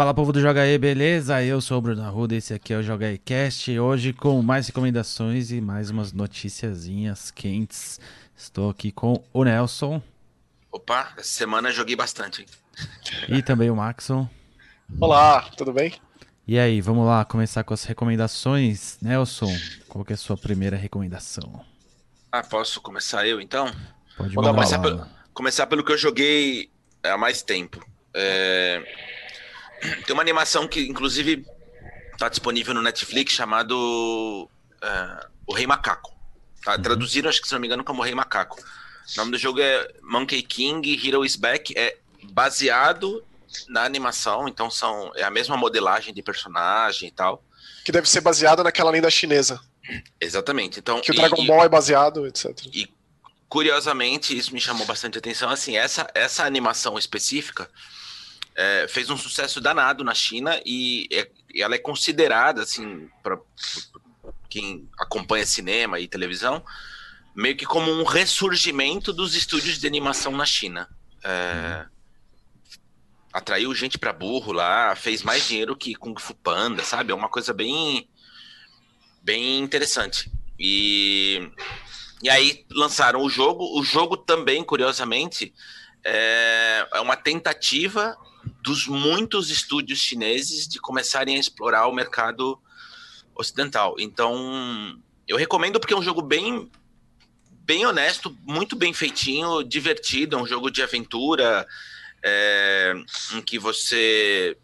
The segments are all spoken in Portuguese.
Fala povo do Joga aí, beleza? Eu sou o Bruno Arruda, esse aqui é o Joga aí Cast. Hoje com mais recomendações e mais umas noticiazinhas quentes. Estou aqui com o Nelson. Opa, essa semana joguei bastante. Hein? E também o Maxon. Olá, tudo bem? E aí, vamos lá começar com as recomendações. Nelson, qual que é a sua primeira recomendação? Ah, posso começar eu então? Pode Vou mandar começar, pelo, começar pelo que eu joguei há mais tempo. É, Tem uma animação que, inclusive, está disponível no Netflix chamado é, O Rei Macaco. Tá? Traduziram, acho que se não me engano, como O Rei Macaco. O nome do jogo é Monkey King Hero is Back. É baseado na animação, então são, é a mesma modelagem de personagem e tal. Que deve ser baseado naquela lenda chinesa. Exatamente. Então, Que o Dragon e- Ball é baseado, etc. E curiosamente, isso me chamou bastante atenção. Assim, essa, essa animação específica é, fez um sucesso danado na China e, é- ela é considerada, assim, para quem acompanha cinema e televisão, meio que como um ressurgimento dos estúdios de animação na China. É, atraiu gente pra burro lá, fez mais dinheiro que Kung Fu Panda, sabe? É uma coisa bem, bem interessante. E e aí lançaram o jogo. O jogo também, curiosamente, é é uma tentativa dos muitos estúdios chineses de começarem a explorar o mercado ocidental. Então, eu recomendo porque é um jogo bem bem honesto, muito bem feitinho, divertido, é um jogo de aventura é, em que você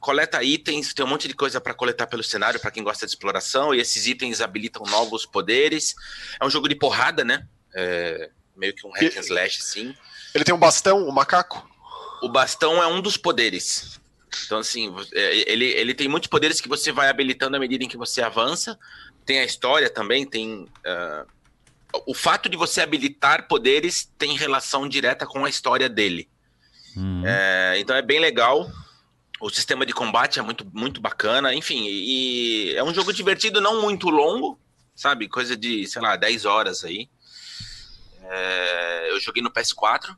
coleta itens, tem um monte de coisa para coletar pelo cenário para quem gosta de exploração, e esses itens habilitam novos poderes. É um jogo de porrada, né? É, meio que um hack and slash, assim. Ele tem um bastão, um macaco? O bastão é um dos poderes. Então, assim, é, ele, ele tem muitos poderes que você vai habilitando à medida em que você avança. Tem a história também, tem. ah, o fato de você habilitar poderes tem relação direta com a história dele. Uhum. É, então é bem legal. O sistema de combate é muito, muito bacana. Enfim, e é um jogo divertido, não muito longo, sabe? Coisa de, sei lá, 10 horas aí. É, eu joguei no PS4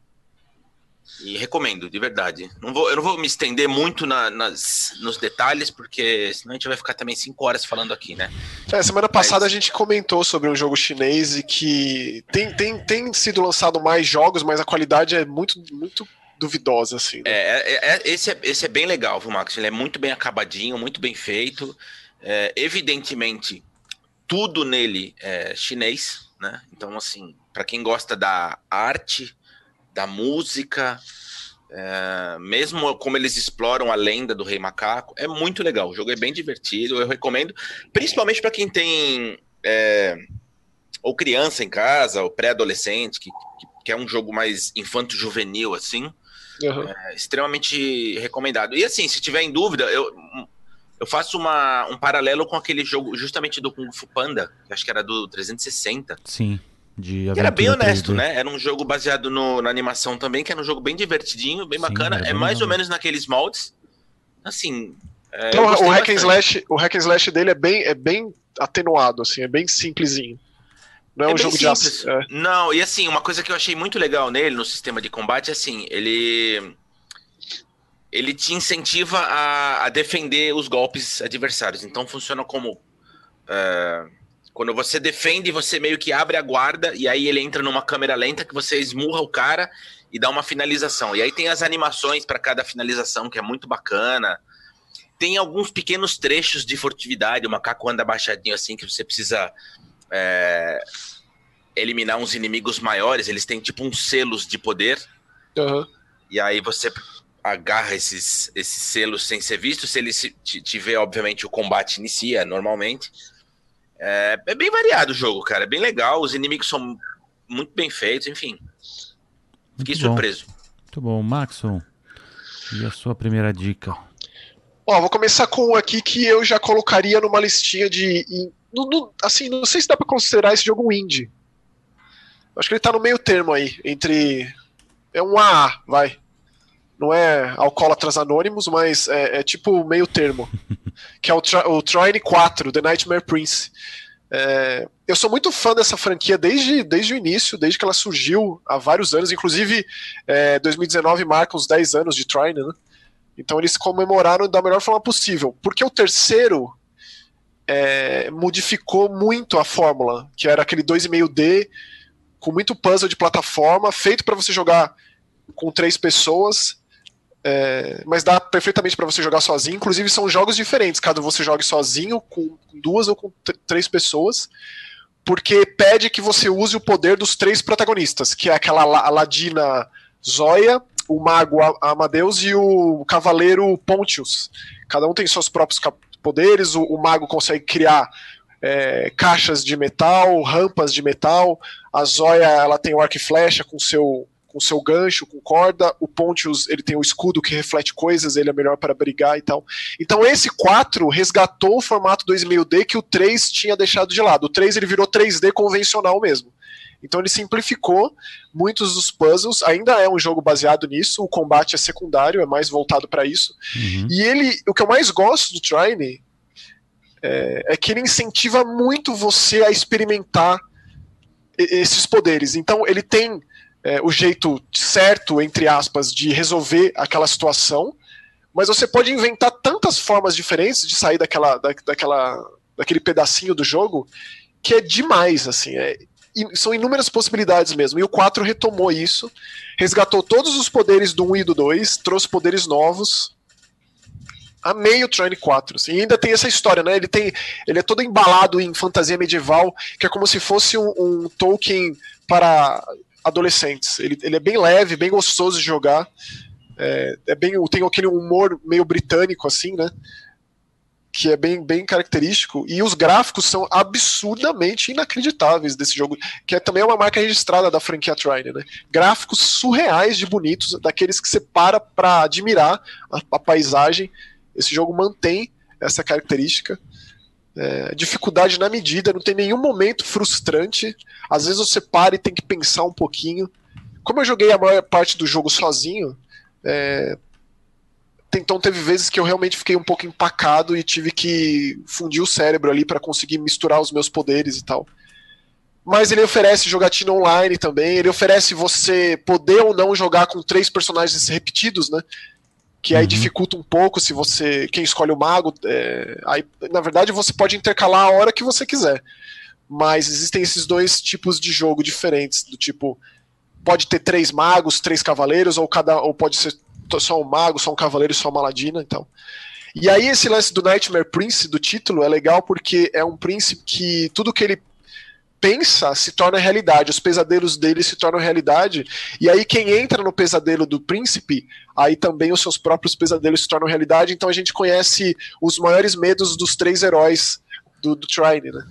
e recomendo, de verdade. Não vou, eu não vou me estender muito na- nas, nos detalhes, porque senão a gente vai ficar também 5 horas falando aqui, né? É, semana passada Mas- a gente comentou sobre um jogo chinês e que tem, tem, tem sido lançado mais jogos, mas a qualidade é muito, muito duvidosa, assim. né? É, é- é- esse, é, esse é bem legal, viu, Max? Ele é muito bem acabadinho, muito bem feito. É, evidentemente, tudo nele é chinês, né? Então, assim, para quem gosta da arte, da música, é, mesmo como eles exploram a lenda do Rei Macaco, é muito legal. O jogo é bem divertido, eu recomendo, principalmente para quem tem é, ou criança em casa, ou pré-adolescente, que, que, que é um jogo mais infanto-juvenil, assim Aham. é extremamente recomendado. E assim, se tiver em dúvida, eu, eu faço uma, um paralelo com aquele jogo justamente do Kung Fu Panda, que acho que era do 360, Sim, de que era bem honesto, 3D. né? Era um jogo baseado no- na animação também, que era um jogo bem divertidinho, bem Sim, bacana. É bem mais ou legal. menos naqueles moldes. Assim. é, Então, o hack slash, o hack and slash dele é bem, é bem atenuado, assim, é bem simplesinho. Não é, um bem jogo de simples. ação. É. Não, e assim, uma coisa que eu achei muito legal nele, no sistema de combate, é assim, ele. Ele te incentiva a, a defender os golpes adversários. Então funciona como. é, quando você defende, você meio que abre a guarda e aí ele entra numa câmera lenta que você esmurra o cara e dá uma finalização. E aí tem as animações para cada finalização, que é muito bacana. Tem alguns pequenos trechos de furtividade, o macaco anda baixadinho assim, que você precisa é, eliminar uns inimigos maiores. Eles têm tipo uns selos de poder. Aham. E aí você agarra esses, esses selos sem ser visto. Se ele vê, obviamente, o combate inicia normalmente. É, é bem variado o jogo, cara. É bem legal. Os inimigos são muito bem feitos, enfim. Fiquei Muito bom. surpreso. Muito bom. Maxon, e a sua primeira dica? Ó, vou começar com um aqui que eu já colocaria numa listinha de. em- no- no- assim, não sei se dá pra considerar esse jogo um indie. Acho que ele tá no meio termo aí, entre. É um AA, vai. Não é Alcoólatras Anônimos, mas é, é tipo meio termo. que é o, o Trine 4, The Nightmare Prince. É, eu sou muito fã dessa franquia desde, desde o início, desde que ela surgiu há vários anos. Inclusive, é, 2019 marca os 10 anos de Trine, né? Então eles comemoraram da melhor forma possível. Porque o terceiro é, modificou muito a fórmula, que era aquele 2,5D com muito puzzle de plataforma, feito para você jogar com três pessoas, é, mas dá perfeitamente para você jogar sozinho. Inclusive são jogos diferentes, cada você jogue sozinho, com duas ou com três pessoas, porque pede que você use o poder dos três protagonistas, que é aquela Aladina Zoya, o mago Amadeus e o cavaleiro Pontius. Cada um tem seus próprios poderes, o, o mago consegue criar é, caixas de metal, rampas de metal, a Zoya ela tem o arco e flecha com seu com seu gancho, com corda, o Pontius ele tem o escudo que reflete coisas, ele é melhor para brigar e tal. Então esse 4 resgatou o formato 2,5D que o 3 tinha deixado de lado. O 3 ele virou 3D convencional mesmo. Então ele simplificou muitos dos puzzles. Ainda é um jogo baseado nisso. O combate é secundário, é mais voltado para isso. Uhum. E ele, o que eu mais gosto do Trine é, é que ele incentiva muito você a experimentar esses poderes. Então ele tem é, o jeito certo, entre aspas, de resolver aquela situação, mas você pode inventar tantas formas diferentes de sair daquela, da, daquela, daquele pedacinho do jogo que é demais, assim. É, são inúmeras possibilidades mesmo. E o 4 retomou isso, resgatou todos os poderes do 1 e do 2, trouxe poderes novos. Amei o Trine 4. Assim. E ainda tem essa história, né? Ele tem. Ele é todo embalado em fantasia medieval, que é como se fosse um, um Tolkien para adolescentes. Ele, ele é bem leve, bem gostoso de jogar. É, é bem, tem aquele humor meio britânico, assim, né? que é bem, bem característico, e os gráficos são absurdamente inacreditáveis desse jogo, que é também uma marca registrada da franquia Trine, né? Gráficos surreais de bonitos, daqueles que você para para admirar a, a, paisagem. Esse jogo mantém essa característica. É, dificuldade na medida, não tem nenhum momento frustrante. Às vezes você para e tem que pensar um pouquinho. Como eu joguei a maior parte do jogo sozinho, é, então teve vezes que eu realmente fiquei um pouco empacado e tive que fundir o cérebro ali para conseguir misturar os meus poderes e tal. Mas ele oferece jogatina online também, ele oferece você poder ou não jogar com três personagens repetidos, né? Que aí uhum. dificulta um pouco se você. Quem escolhe o mago. É, aí, na verdade, você pode intercalar a hora que você quiser. Mas existem esses dois tipos de jogo diferentes, do tipo. Pode ter três magos, três cavaleiros, ou cada. Ou pode ser só um mago, só um cavaleiro e só uma ladina, então. E aí esse lance do Nightmare Prince, do título, é legal porque é um príncipe que tudo que ele pensa se torna realidade, os pesadelos dele se tornam realidade, e aí quem entra no pesadelo do príncipe, aí também os seus próprios pesadelos se tornam realidade, então a gente conhece os maiores medos dos três heróis do, do Trine, né?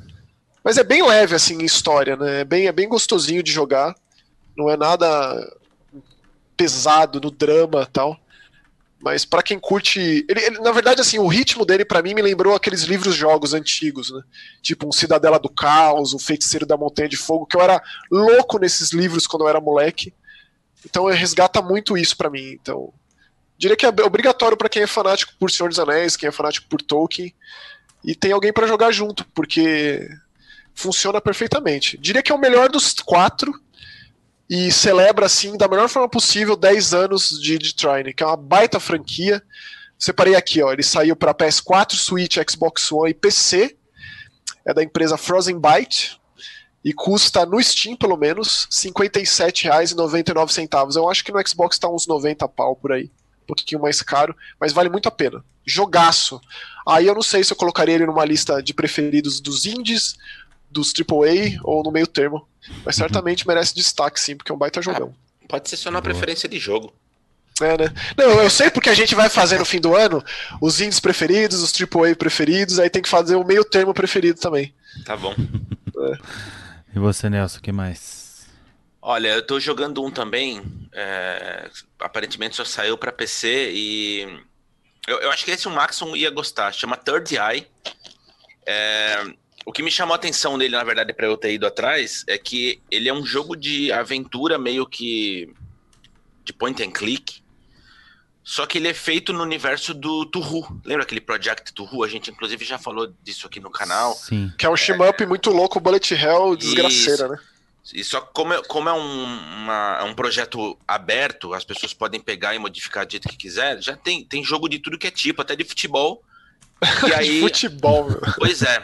Mas é bem leve, assim, em história, né? É bem, é bem gostosinho de jogar, não é nada pesado no drama tal. Mas para quem curte. Ele, ele, na verdade, assim, o ritmo dele para mim me lembrou aqueles livros-jogos antigos, né? Tipo um Cidadela do Caos, o Feiticeiro da Montanha de Fogo, que eu era louco nesses livros quando eu era moleque. Então resgata muito isso para mim. Então. Diria que é obrigatório para quem é fanático por Senhor dos Anéis, quem é fanático por Tolkien. E tem alguém para jogar junto, porque funciona perfeitamente. Diria que é o melhor dos quatro e celebra, assim, da melhor forma possível, 10 anos de, de Trine, que é uma baita franquia. Separei aqui, ó, ele saiu para PS4, Switch, Xbox One e PC. É da empresa Frozen Byte e custa no Steam, pelo menos, R$ 57,99. Eu acho que no Xbox está uns 90 pau por aí, um pouquinho mais caro, mas vale muito a pena. Jogaço. Aí eu não sei se eu colocaria ele numa lista de preferidos dos indies, dos AAA ou no meio termo. Mas uhum. certamente merece destaque, sim, porque é um baita jogão. Ah, pode ser só na preferência de jogo. É, né? Não, eu sei porque a gente vai fazer no fim do ano os indies preferidos, os AAA preferidos, aí tem que fazer o meio termo preferido também. Tá bom. É. E você, Nelson, o que mais? Olha, eu tô jogando um também, é, aparentemente só saiu para PC e eu, eu, acho que esse o Maxon ia gostar, chama Third Eye. É, o que me chamou a atenção nele, na verdade, para eu ter ido atrás, é que ele é um jogo de aventura meio que de point and click. Só que ele é feito no universo do Tuhu. Lembra aquele Project Tuhu? A gente, inclusive, já falou disso aqui no canal. Sim. Que é um shmup é... muito louco, Bullet Hell, desgraceira, Isso. né? E só como é, como é um, uma, é um projeto aberto, as pessoas podem pegar e modificar do jeito que quiser, já tem, tem jogo de tudo que é tipo, até de futebol. E aí, futebol, meu. Pois é.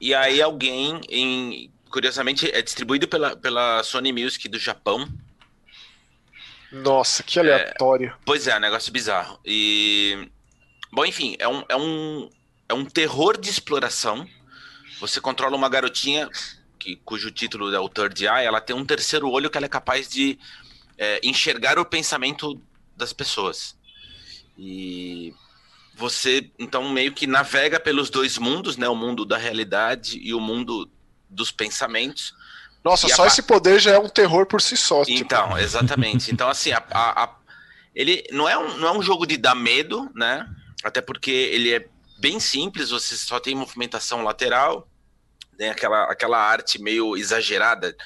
E aí alguém, em, curiosamente, é distribuído pela, pela Sony Music do Japão. Nossa, que aleatório. É, pois é, um negócio bizarro. E. Bom, enfim, é um, é um, é um terror de exploração. Você controla uma garotinha que, cujo título é o Third Eye, ela tem um terceiro olho que ela é capaz de é, enxergar o pensamento das pessoas. E você, então, meio que navega pelos dois mundos, né? O mundo da realidade e o mundo dos pensamentos. Nossa, só a... esse poder já é um terror por si só. Tipo. Então, tipo. exatamente. Então, assim, a, a, a, ele não é, um, não é um jogo de dar medo, né? Até porque ele é bem simples, você só tem movimentação lateral, tem aquela, aquela arte meio exagerada,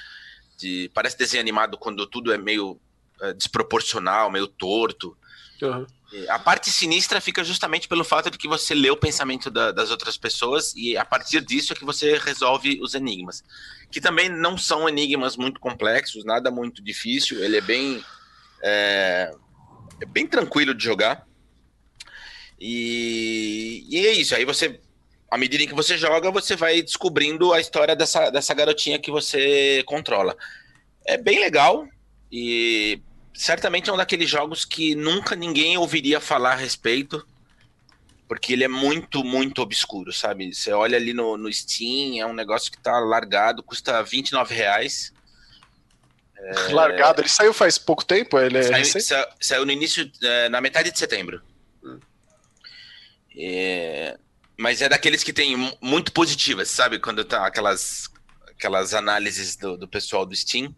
de, parece desenho animado quando tudo é meio é, desproporcional, meio torto. Uhum. A parte sinistra fica justamente pelo fato de que você lê o pensamento da, das outras pessoas e a partir disso é que você resolve os enigmas. Que também não são enigmas muito complexos, nada muito difícil, ele é bem, é, é bem tranquilo de jogar. E, e é isso, aí você à medida que você joga, você vai descobrindo a história dessa, dessa garotinha que você controla. É bem legal e certamente é um daqueles jogos que nunca ninguém ouviria falar a respeito, porque ele é muito, muito obscuro, sabe? Você olha ali no, no Steam, é um negócio que tá largado, custa 29 reais. É... Largado, ele saiu faz pouco tempo? Ele é saiu, sa, saiu no início, é, na metade de setembro. Hum. É, mas é daqueles que tem muito positivas, sabe? Quando tá aquelas, aquelas análises do, do pessoal do Steam.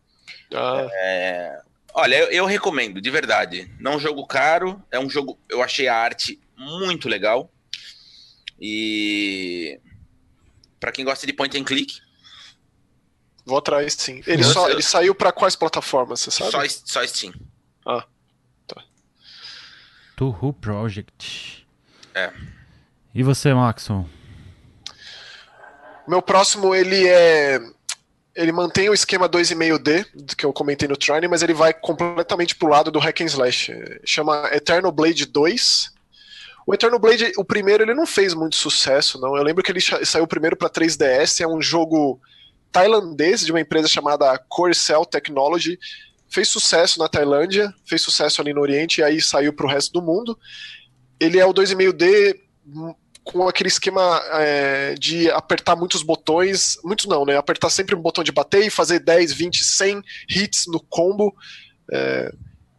Ah. É, olha, eu, eu, recomendo, de verdade. Não é um jogo caro, é um jogo. Eu achei a arte muito legal. E. para quem gosta de point and click. Vou atrás, sim. Ele, só, ele saiu para quais plataformas, você sabe? Só, só Steam. Ah, tá. Tuhu Project. É. E você, Maxon? Meu próximo, ele é. Ele mantém o esquema 2,5D, que eu comentei no Trine, mas ele vai completamente pro lado do Hack and Slash. Chama Eternal Blade 2. O Eternal Blade, o primeiro, ele não fez muito sucesso, não. Eu lembro que ele saiu primeiro para 3DS, é um jogo tailandês de uma empresa chamada Core Cell Technology. Fez sucesso na Tailândia, fez sucesso ali no Oriente e aí saiu para o resto do mundo. Ele é o 2,5D com aquele esquema é, de apertar muitos botões, muitos não, né? Apertar sempre um botão de bater e fazer 10, 20, 100 hits no combo, é,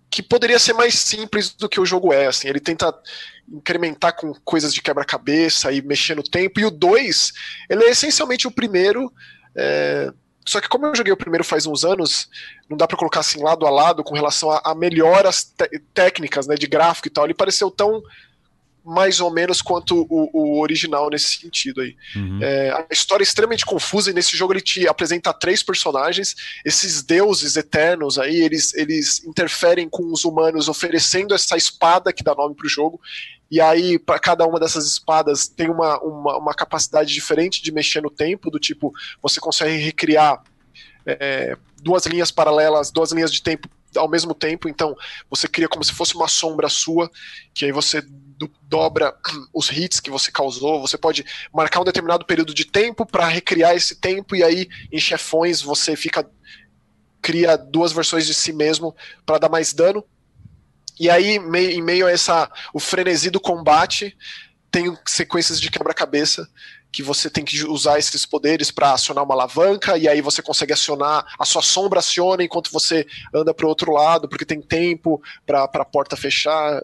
que poderia ser mais simples do que o jogo é. Assim, ele tenta incrementar com coisas de quebra-cabeça e mexer no tempo. E o 2, ele é essencialmente o primeiro. É, só que como eu joguei o primeiro faz uns anos, não dá para colocar assim lado a lado com relação a, a melhoras técnicas, né, de gráfico e tal. Ele pareceu tão mais ou menos quanto o, o original nesse sentido aí. Uhum. É, a história é extremamente confusa e nesse jogo ele te apresenta três personagens. Esses deuses eternos aí, eles, eles interferem com os humanos oferecendo essa espada que dá nome pro jogo. E aí, para cada uma dessas espadas, tem uma, uma, uma, capacidade diferente de mexer no tempo, do tipo, você consegue recriar é, duas linhas paralelas, duas linhas de tempo ao mesmo tempo, então você cria como se fosse uma sombra sua, que aí você do, dobra os hits que você causou. Você pode marcar um determinado período de tempo para recriar esse tempo e aí em chefões você fica cria duas versões de si mesmo para dar mais dano. E aí em meio a essa o frenesi do combate tem sequências de quebra-cabeça que você tem que usar esses poderes para acionar uma alavanca, e aí você consegue acionar, a sua sombra aciona enquanto você anda para o outro lado, porque tem tempo para a porta fechar.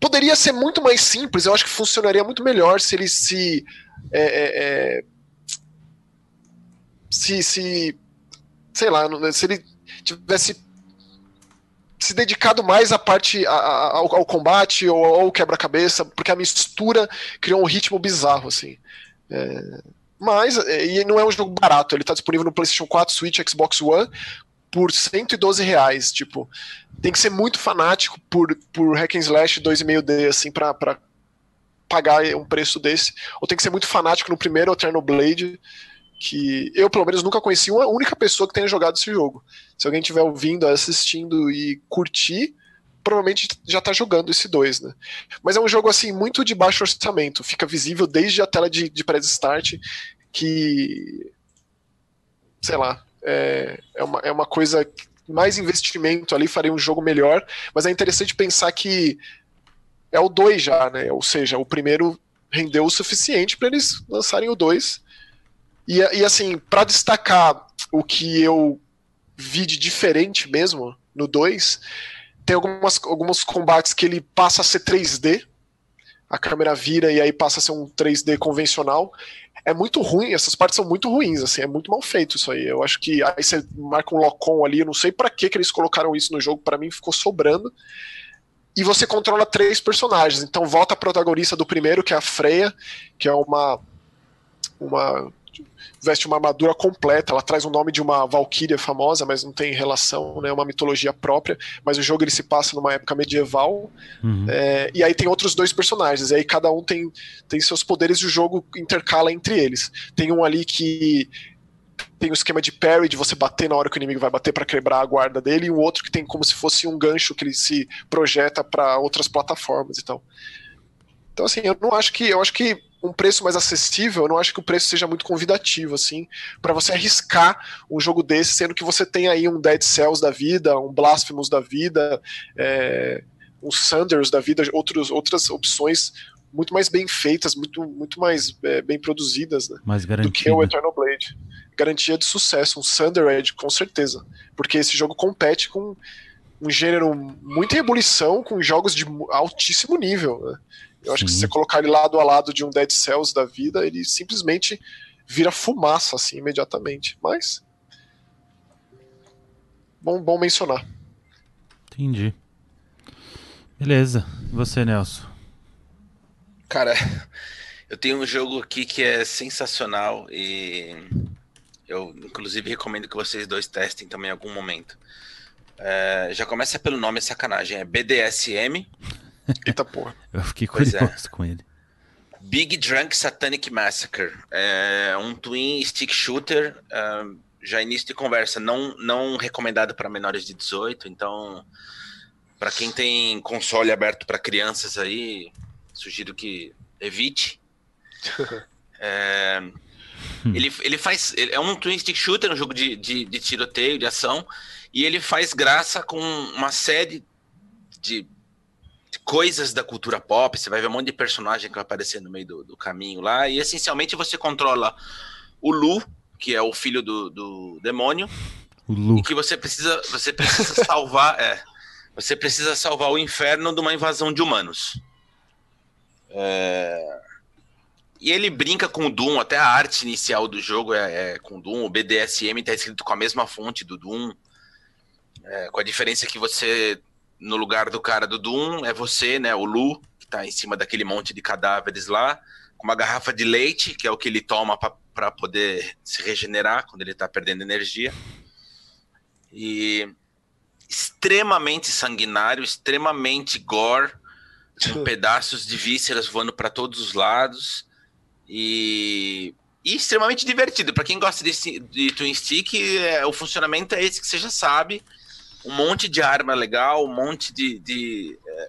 Poderia ser muito mais simples, eu acho que funcionaria muito melhor se ele se. É, é, é se, se. Sei lá, se ele tivesse se dedicado mais à parte a, a, ao, ao, combate ou ao quebra-cabeça, porque a mistura criou um ritmo bizarro, assim. É, mas, é, e não é um jogo barato, ele está disponível no PlayStation 4, Switch, Xbox One, por 112 reais, tipo, tem que ser muito fanático por, por hack and slash 2,5D, assim, pra, pra pagar um preço desse, ou tem que ser muito fanático no primeiro Eternal Blade, que eu, pelo menos, nunca conheci uma única pessoa que tenha jogado esse jogo. Se alguém estiver ouvindo, assistindo e curtir, provavelmente já está jogando esse 2, né? Mas é um jogo, assim, muito de baixo orçamento. Fica visível desde a tela de, de pré-start que... Sei lá, é, é, uma, é uma coisa mais investimento ali faria um jogo melhor, mas é interessante pensar que é o 2 já, né? Ou seja, o primeiro rendeu o suficiente para eles lançarem o 2 e, e assim, para destacar o que eu vi de diferente mesmo no 2, tem algumas, alguns combates que ele passa a ser 3D, a câmera vira e aí passa a ser um 3D convencional. É muito ruim, essas partes são muito ruins, assim, é muito mal feito isso aí. Eu acho que aí você marca um locom ali, eu não sei para que que eles colocaram isso no jogo, para mim ficou sobrando. E você controla três personagens. Então volta a protagonista do primeiro, que é a Freya, que é uma uma veste uma armadura completa, ela traz o nome de uma valquíria famosa, mas não tem relação, né, é uma mitologia própria, mas o jogo ele se passa numa época medieval, uhum. é, e aí tem outros dois personagens, e aí cada um tem, tem seus poderes e o jogo intercala entre eles. Tem um ali que tem o esquema de parry, de você bater na hora que o inimigo vai bater para quebrar a guarda dele, e o outro que tem como se fosse um gancho que ele se projeta para outras plataformas e tal. Então assim, eu não acho que eu acho que um preço mais acessível, eu não acho que o preço seja muito convidativo, assim, para você arriscar um jogo desse, sendo que você tem aí um Dead Cells da vida, um Blasphemous da vida, é, um Sanders da vida, outros, outras opções muito mais bem feitas, muito, muito mais é, bem produzidas, né? Mais do que o Eternal Blade. Garantia de sucesso, um Thunder Edge, com certeza. Porque esse jogo compete com um gênero muito em ebulição, com jogos de altíssimo nível, né? Eu acho que se você colocar ele lado a lado de um Dead Cells da vida, ele simplesmente vira fumaça, assim, imediatamente. Mas. Bom, bom mencionar. Entendi. Beleza. E você, Nelson? Cara, eu tenho um jogo aqui que é sensacional e eu, inclusive, recomendo que vocês dois testem também em algum momento. É, já começa pelo nome, é sacanagem. É BDSM. Eita porra. Eu fiquei curioso é. com ele. Big Drunk Satanic Massacre. É um twin stick shooter. Uh, já início de conversa, não, não recomendado para menores de 18. Então, para quem tem console aberto para crianças aí, sugiro que evite. é, ele, ele faz. Ele é um twin stick shooter, um jogo de, de, de tiroteio, de ação. E ele faz graça com uma série de coisas da cultura pop, você vai ver um monte de personagem que vai aparecer no meio do, do caminho lá, e essencialmente você controla o Lu, que é o filho do, do demônio, o Lu. e que você precisa, você precisa salvar, é, você precisa salvar o inferno de uma invasão de humanos. É... E ele brinca com o Doom, até a arte inicial do jogo é, é com o Doom, o BDSM está escrito com a mesma fonte do Doom, é, com a diferença que você no lugar do cara do Doom é você, né, o Lu, que tá em cima daquele monte de cadáveres lá, com uma garrafa de leite, que é o que ele toma para poder se regenerar quando ele tá perdendo energia. E extremamente sanguinário, extremamente gore, com pedaços de vísceras voando para todos os lados. E, e extremamente divertido. Para quem gosta de, de Twin Stick, é, o funcionamento é esse que você já sabe um monte de arma legal, um monte de. de é,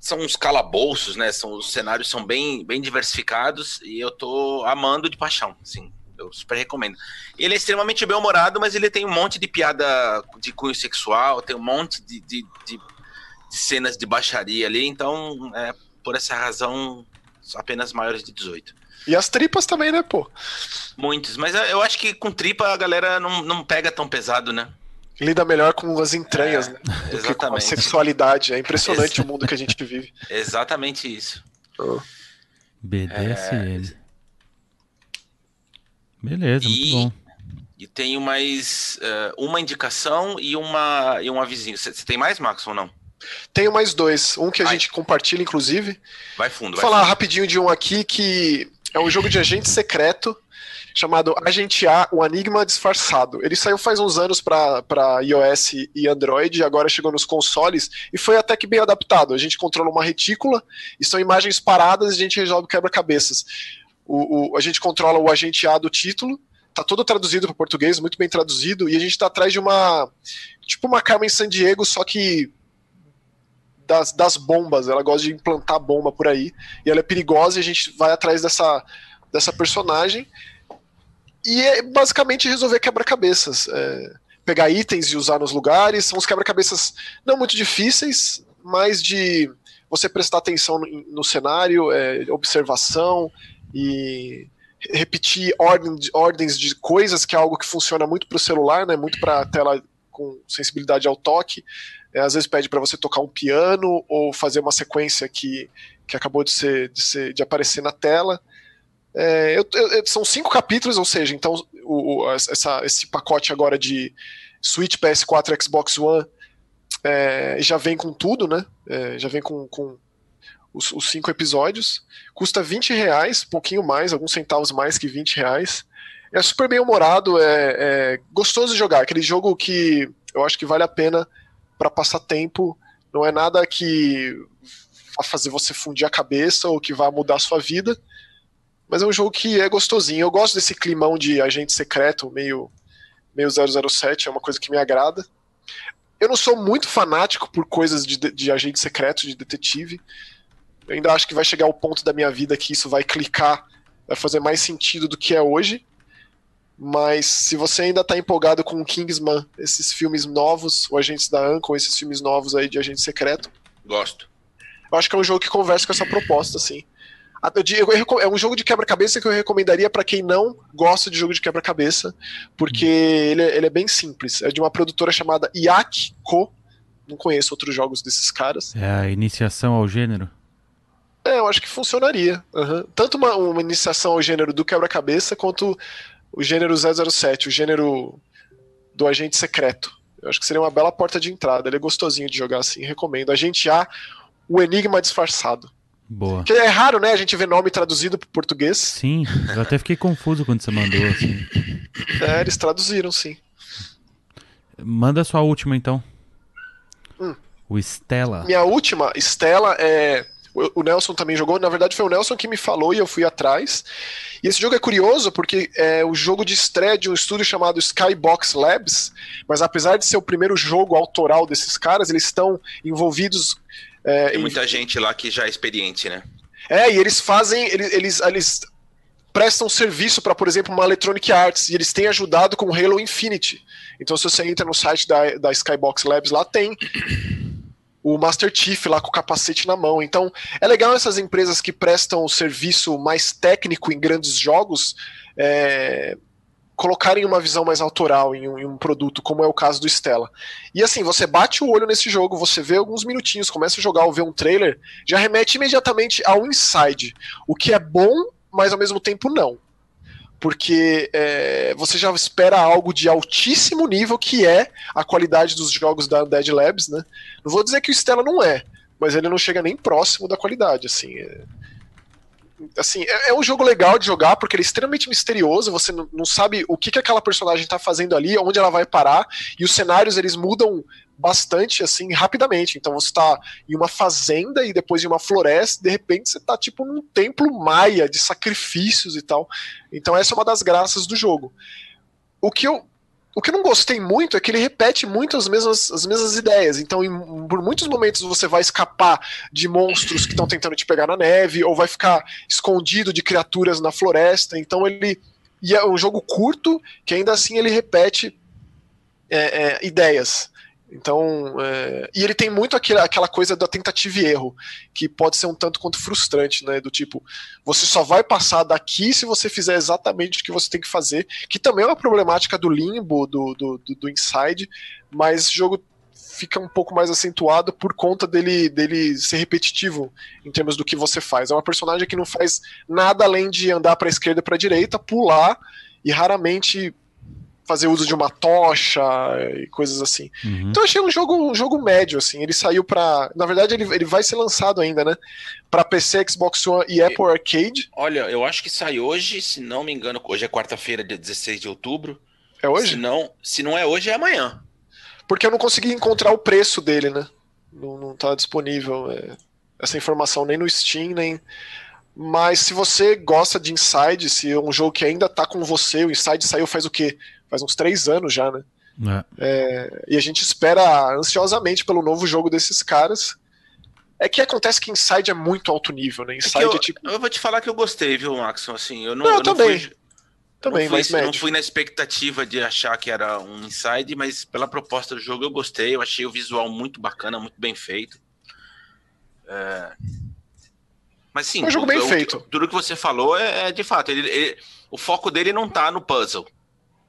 são uns calabouços, né? São, os cenários são bem, bem diversificados e eu tô amando de paixão, assim. Eu super recomendo. Ele é extremamente bem-humorado, mas ele tem um monte de piada de cunho sexual, tem um monte de, de, de, de cenas de baixaria ali, então, é, por essa razão, apenas maiores de 18. E as tripas também, né, pô? Muitos, mas eu acho que com tripa a galera não, não pega tão pesado, né? Lida melhor com as entranhas, é, né? Do exatamente. que com a sexualidade. É impressionante o mundo que a gente vive. Exatamente isso. Oh. BDSM. É... Beleza, e, muito bom. E tenho mais uh, uma indicação e uma, e um avisinho. Você tem mais, Max, ou não? Tenho mais dois. Um que a Vai. gente compartilha, inclusive. Vai fundo. Vou vai falar fundo. rapidinho de um aqui que é um jogo de agente secreto chamado Agente A, o Enigma Disfarçado. Ele saiu faz uns anos para iOS e Android, agora chegou nos consoles e foi até que bem adaptado. A gente controla uma retícula e são imagens paradas e a gente resolve quebra-cabeças. O, o, a gente controla o agente A do título, tá todo traduzido para português, muito bem traduzido, e a gente tá atrás de uma. Tipo uma Carmen San Diego, só que. Das, das bombas, ela gosta de implantar bomba por aí, e ela é perigosa e a gente vai atrás dessa, dessa personagem. E é basicamente resolver quebra-cabeças. É, pegar itens e usar nos lugares. São uns quebra-cabeças não muito difíceis, mas de você prestar atenção no, no cenário, é, observação e repetir ordem, ordens de coisas, que é algo que funciona muito para o celular, né, muito para tela com sensibilidade ao toque. É, às vezes pede para você tocar um piano ou fazer uma sequência que, que acabou de, ser, de, ser, de aparecer na tela. É, eu, eu, são cinco capítulos, ou seja, então o, o, essa, esse pacote agora de Switch, PS4, Xbox One é, já vem com tudo, né? É, já vem com, com os, os, cinco episódios. Custa 20 reais, pouquinho mais, alguns centavos mais que 20 reais. É super bem humorado, é, é gostoso de jogar. Aquele jogo que eu acho que vale a pena para passar tempo. Não é nada que vá fazer você fundir a cabeça ou que vá mudar a sua vida mas é um jogo que é gostosinho. Eu gosto desse climão de agente secreto, meio, meio 007, é uma coisa que me agrada. Eu não sou muito fanático por coisas de, de agente secreto, de detetive. Eu ainda acho que vai chegar o ponto da minha vida que isso vai clicar, vai fazer mais sentido do que é hoje. Mas se você ainda tá empolgado com o Kingsman, esses filmes novos, o Agentes da Uncle, esses filmes novos aí de agente secreto. Gosto. Eu acho que é um jogo que conversa com essa proposta, assim. É um jogo de quebra-cabeça que eu recomendaria para quem não gosta de jogo de quebra-cabeça, porque ele, é, ele, é bem simples. É de uma produtora chamada Yak Co. Não conheço outros jogos desses caras. É a iniciação ao gênero? É, eu acho que funcionaria. Uhum. Tanto uma, uma iniciação ao gênero do quebra-cabeça, quanto o gênero 007, o gênero do agente secreto. Eu acho que seria uma bela porta de entrada. Ele é gostosinho de jogar assim, recomendo. A, o Enigma Disfarçado. Boa. Que é raro, né? A gente vê nome traduzido para português. Sim, eu até fiquei confuso quando você mandou, assim. É, eles traduziram, sim. Manda sua última, então. Hum. O Stella. Minha última, Stella, é. O Nelson também jogou. Na verdade, foi o Nelson que me falou e eu fui atrás. E esse jogo é curioso porque é o jogo de estreia de um estúdio chamado Skybox Labs. Mas apesar de ser o primeiro jogo autoral desses caras, eles estão envolvidos é, Tem muita e... gente lá que já é experiente, né? É, e eles fazem, eles, eles, eles prestam serviço para, por exemplo, uma Electronic Arts, e eles têm ajudado com o Halo Infinity. Então, se você entra no site da, da Skybox Labs, lá tem o Master Chief lá com o capacete na mão. Então, é legal essas empresas que prestam o serviço mais técnico em grandes jogos. É, colocarem uma visão mais autoral em um, em um, produto, como é o caso do Stella. E assim, você bate o olho nesse jogo, você vê alguns minutinhos, começa a jogar ou ver um trailer, já remete imediatamente ao Inside, o que é bom, mas ao mesmo tempo não. Porque é, você já espera algo de altíssimo nível, que é a qualidade dos jogos da Dead Labs, né? Não vou dizer que o Stella não é, mas ele não chega nem próximo da qualidade, assim. É assim, é, é, um jogo legal de jogar porque ele é extremamente misterioso, você não, sabe o que, que aquela personagem está fazendo ali, onde ela vai parar, e os cenários eles mudam bastante assim rapidamente. Então você está em uma fazenda e depois em uma floresta, de repente você está tipo num templo maia de sacrifícios e tal. Então essa é uma das graças do jogo. O que eu o que eu não gostei muito é que ele repete muito as mesmas, as mesmas ideias. Então, em, por muitos momentos você vai escapar de monstros que estão tentando te pegar na neve, ou vai ficar escondido de criaturas na floresta. Então ele. E é um jogo curto que ainda assim ele repete é, é, ideias. Então, é, e ele tem muito aquela, aquela coisa da tentativa e erro, que pode ser um tanto quanto frustrante, né? Do tipo, você só vai passar daqui se você fizer exatamente o que você tem que fazer, que também é uma problemática do limbo, do, do, do, do inside, mas o jogo fica um pouco mais acentuado por conta dele, dele ser repetitivo em termos do que você faz. É uma personagem que não faz nada além de andar para a esquerda e para a direita, pular e raramente fazer uso de uma tocha e coisas assim. Uhum. Então eu achei um jogo, um jogo médio, assim. Ele saiu para, na verdade ele, ele vai ser lançado ainda, né? Para PC, Xbox One e Apple Arcade. Olha, eu acho que sai hoje, se não me engano, hoje é quarta-feira, dia 16 de outubro. É hoje? Se não, se não é hoje, é amanhã. Porque eu não consegui encontrar o preço dele, né? Não, não tá disponível é, essa informação nem no Steam, nem Mas se você gosta de Inside, se é um jogo que ainda tá com você, o Inside saiu faz o quê? Faz uns três anos já, né? É. É, e a gente espera ansiosamente pelo novo jogo desses caras. É que acontece que Inside é muito alto nível, né? Inside é eu, é tipo. Eu vou te falar que eu gostei, viu, Maxon? Assim, eu não, não eu, eu também. Fui, também, não mas fui, não fui na expectativa de achar que era um Inside, mas pela proposta do jogo eu gostei. Eu achei o visual muito bacana, muito bem feito. É... Mas sim, é um jogo bem o, feito. Tudo que você falou é, é de fato. Ele, ele, o foco dele não tá no puzzle,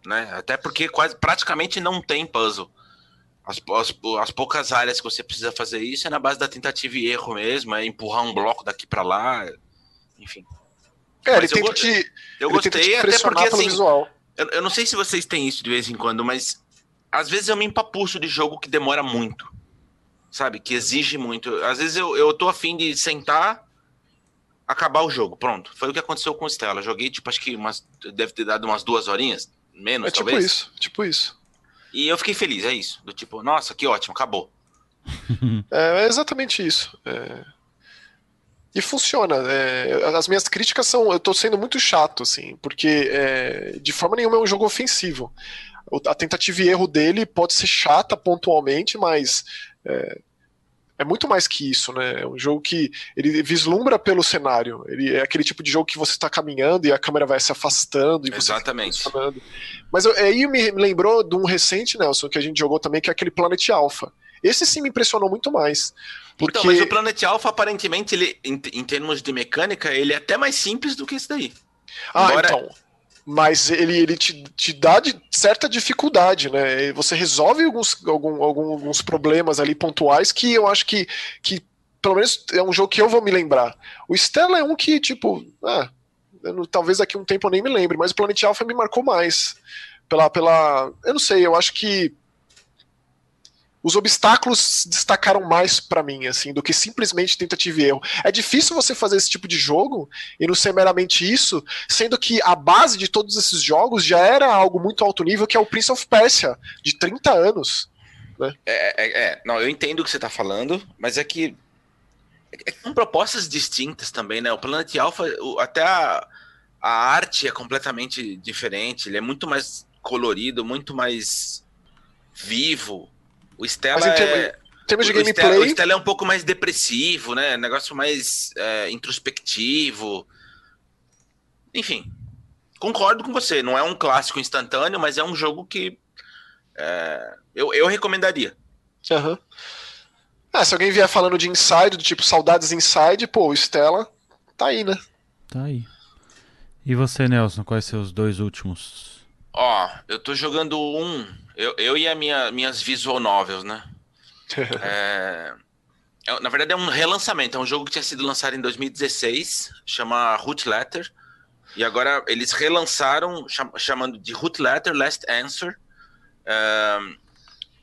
né? Até porque quase praticamente não tem puzzle. As, as, as, poucas áreas que você precisa fazer isso é na base da tentativa e erro mesmo, é empurrar um bloco daqui para lá, enfim. É, ele tenta te. Eu gostei, até porque assim. Visual. Eu, eu não sei se vocês têm isso de vez em quando, mas às vezes eu me empapuço de jogo que demora muito. Sabe? Que exige muito. Às vezes eu, eu tô afim de sentar, acabar o jogo. Pronto. Foi o que aconteceu com o Stella. Joguei, tipo, acho que umas, deve ter dado umas duas horinhas, menos, é tipo talvez. isso, tipo isso. E eu fiquei feliz, é isso. Do tipo, nossa, que ótimo, acabou. é, é exatamente isso. É... E funciona. É... as minhas críticas são. Eu tô sendo muito chato, assim, porque é... de forma nenhuma é um jogo ofensivo. A tentativa e erro dele pode ser chata pontualmente, mas é, muito mais que isso, né? É um jogo que ele vislumbra pelo cenário. Ele é aquele tipo de jogo que você está caminhando e a câmera vai se afastando. E Exatamente. Mas eu, aí me lembrou de um recente, Nelson, que a gente jogou também, que é aquele Planet Alpha. Esse sim me impressionou muito mais. Porque... Então, mas o Planet Alpha, aparentemente, ele, em, em termos de mecânica, ele é até mais simples do que esse daí. Ah, Embora... então mas ele, ele te, te dá de certa dificuldade, né? Você resolve alguns, algum, alguns problemas ali pontuais que eu acho que, que, pelo menos, é um jogo que eu vou me lembrar. O Stella é um que, tipo, ah, eu, talvez daqui a um tempo eu nem me lembre, mas o Planet Alpha me marcou mais. Pela, pela. Eu não sei, eu acho que os obstáculos destacaram mais para mim, assim, do que simplesmente tentativa e erro. É difícil você fazer esse tipo de jogo e não ser meramente isso, sendo que a base de todos esses jogos já era algo muito alto nível, que é o Prince of Persia, de 30 anos. Né? É, é, é, não, eu entendo o que você tá falando, mas é que é, são propostas distintas também, né? O Planet Alpha, até a, a arte é completamente diferente, ele é muito mais colorido, muito mais vivo. O Stella em termos, é. termos de o gameplay. Stella, o Stella é um pouco mais depressivo, né? Negócio mais é, introspectivo. Enfim. Concordo com você. Não é um clássico instantâneo, mas é um jogo que é, eu, eu recomendaria. Uhum. Ah, se alguém vier falando de Inside, do tipo Saudades Inside, pô, o Stella tá aí, né? Tá aí. E você, Nelson, quais seus dois últimos? Ó, eu tô jogando um eu, eu e as minha, minhas visual novels, né? é, é, na verdade, é um relançamento. É um jogo que tinha sido lançado em 2016, chama Root Letter. E agora eles relançaram, cham, chamando de Root Letter Last Answer. É,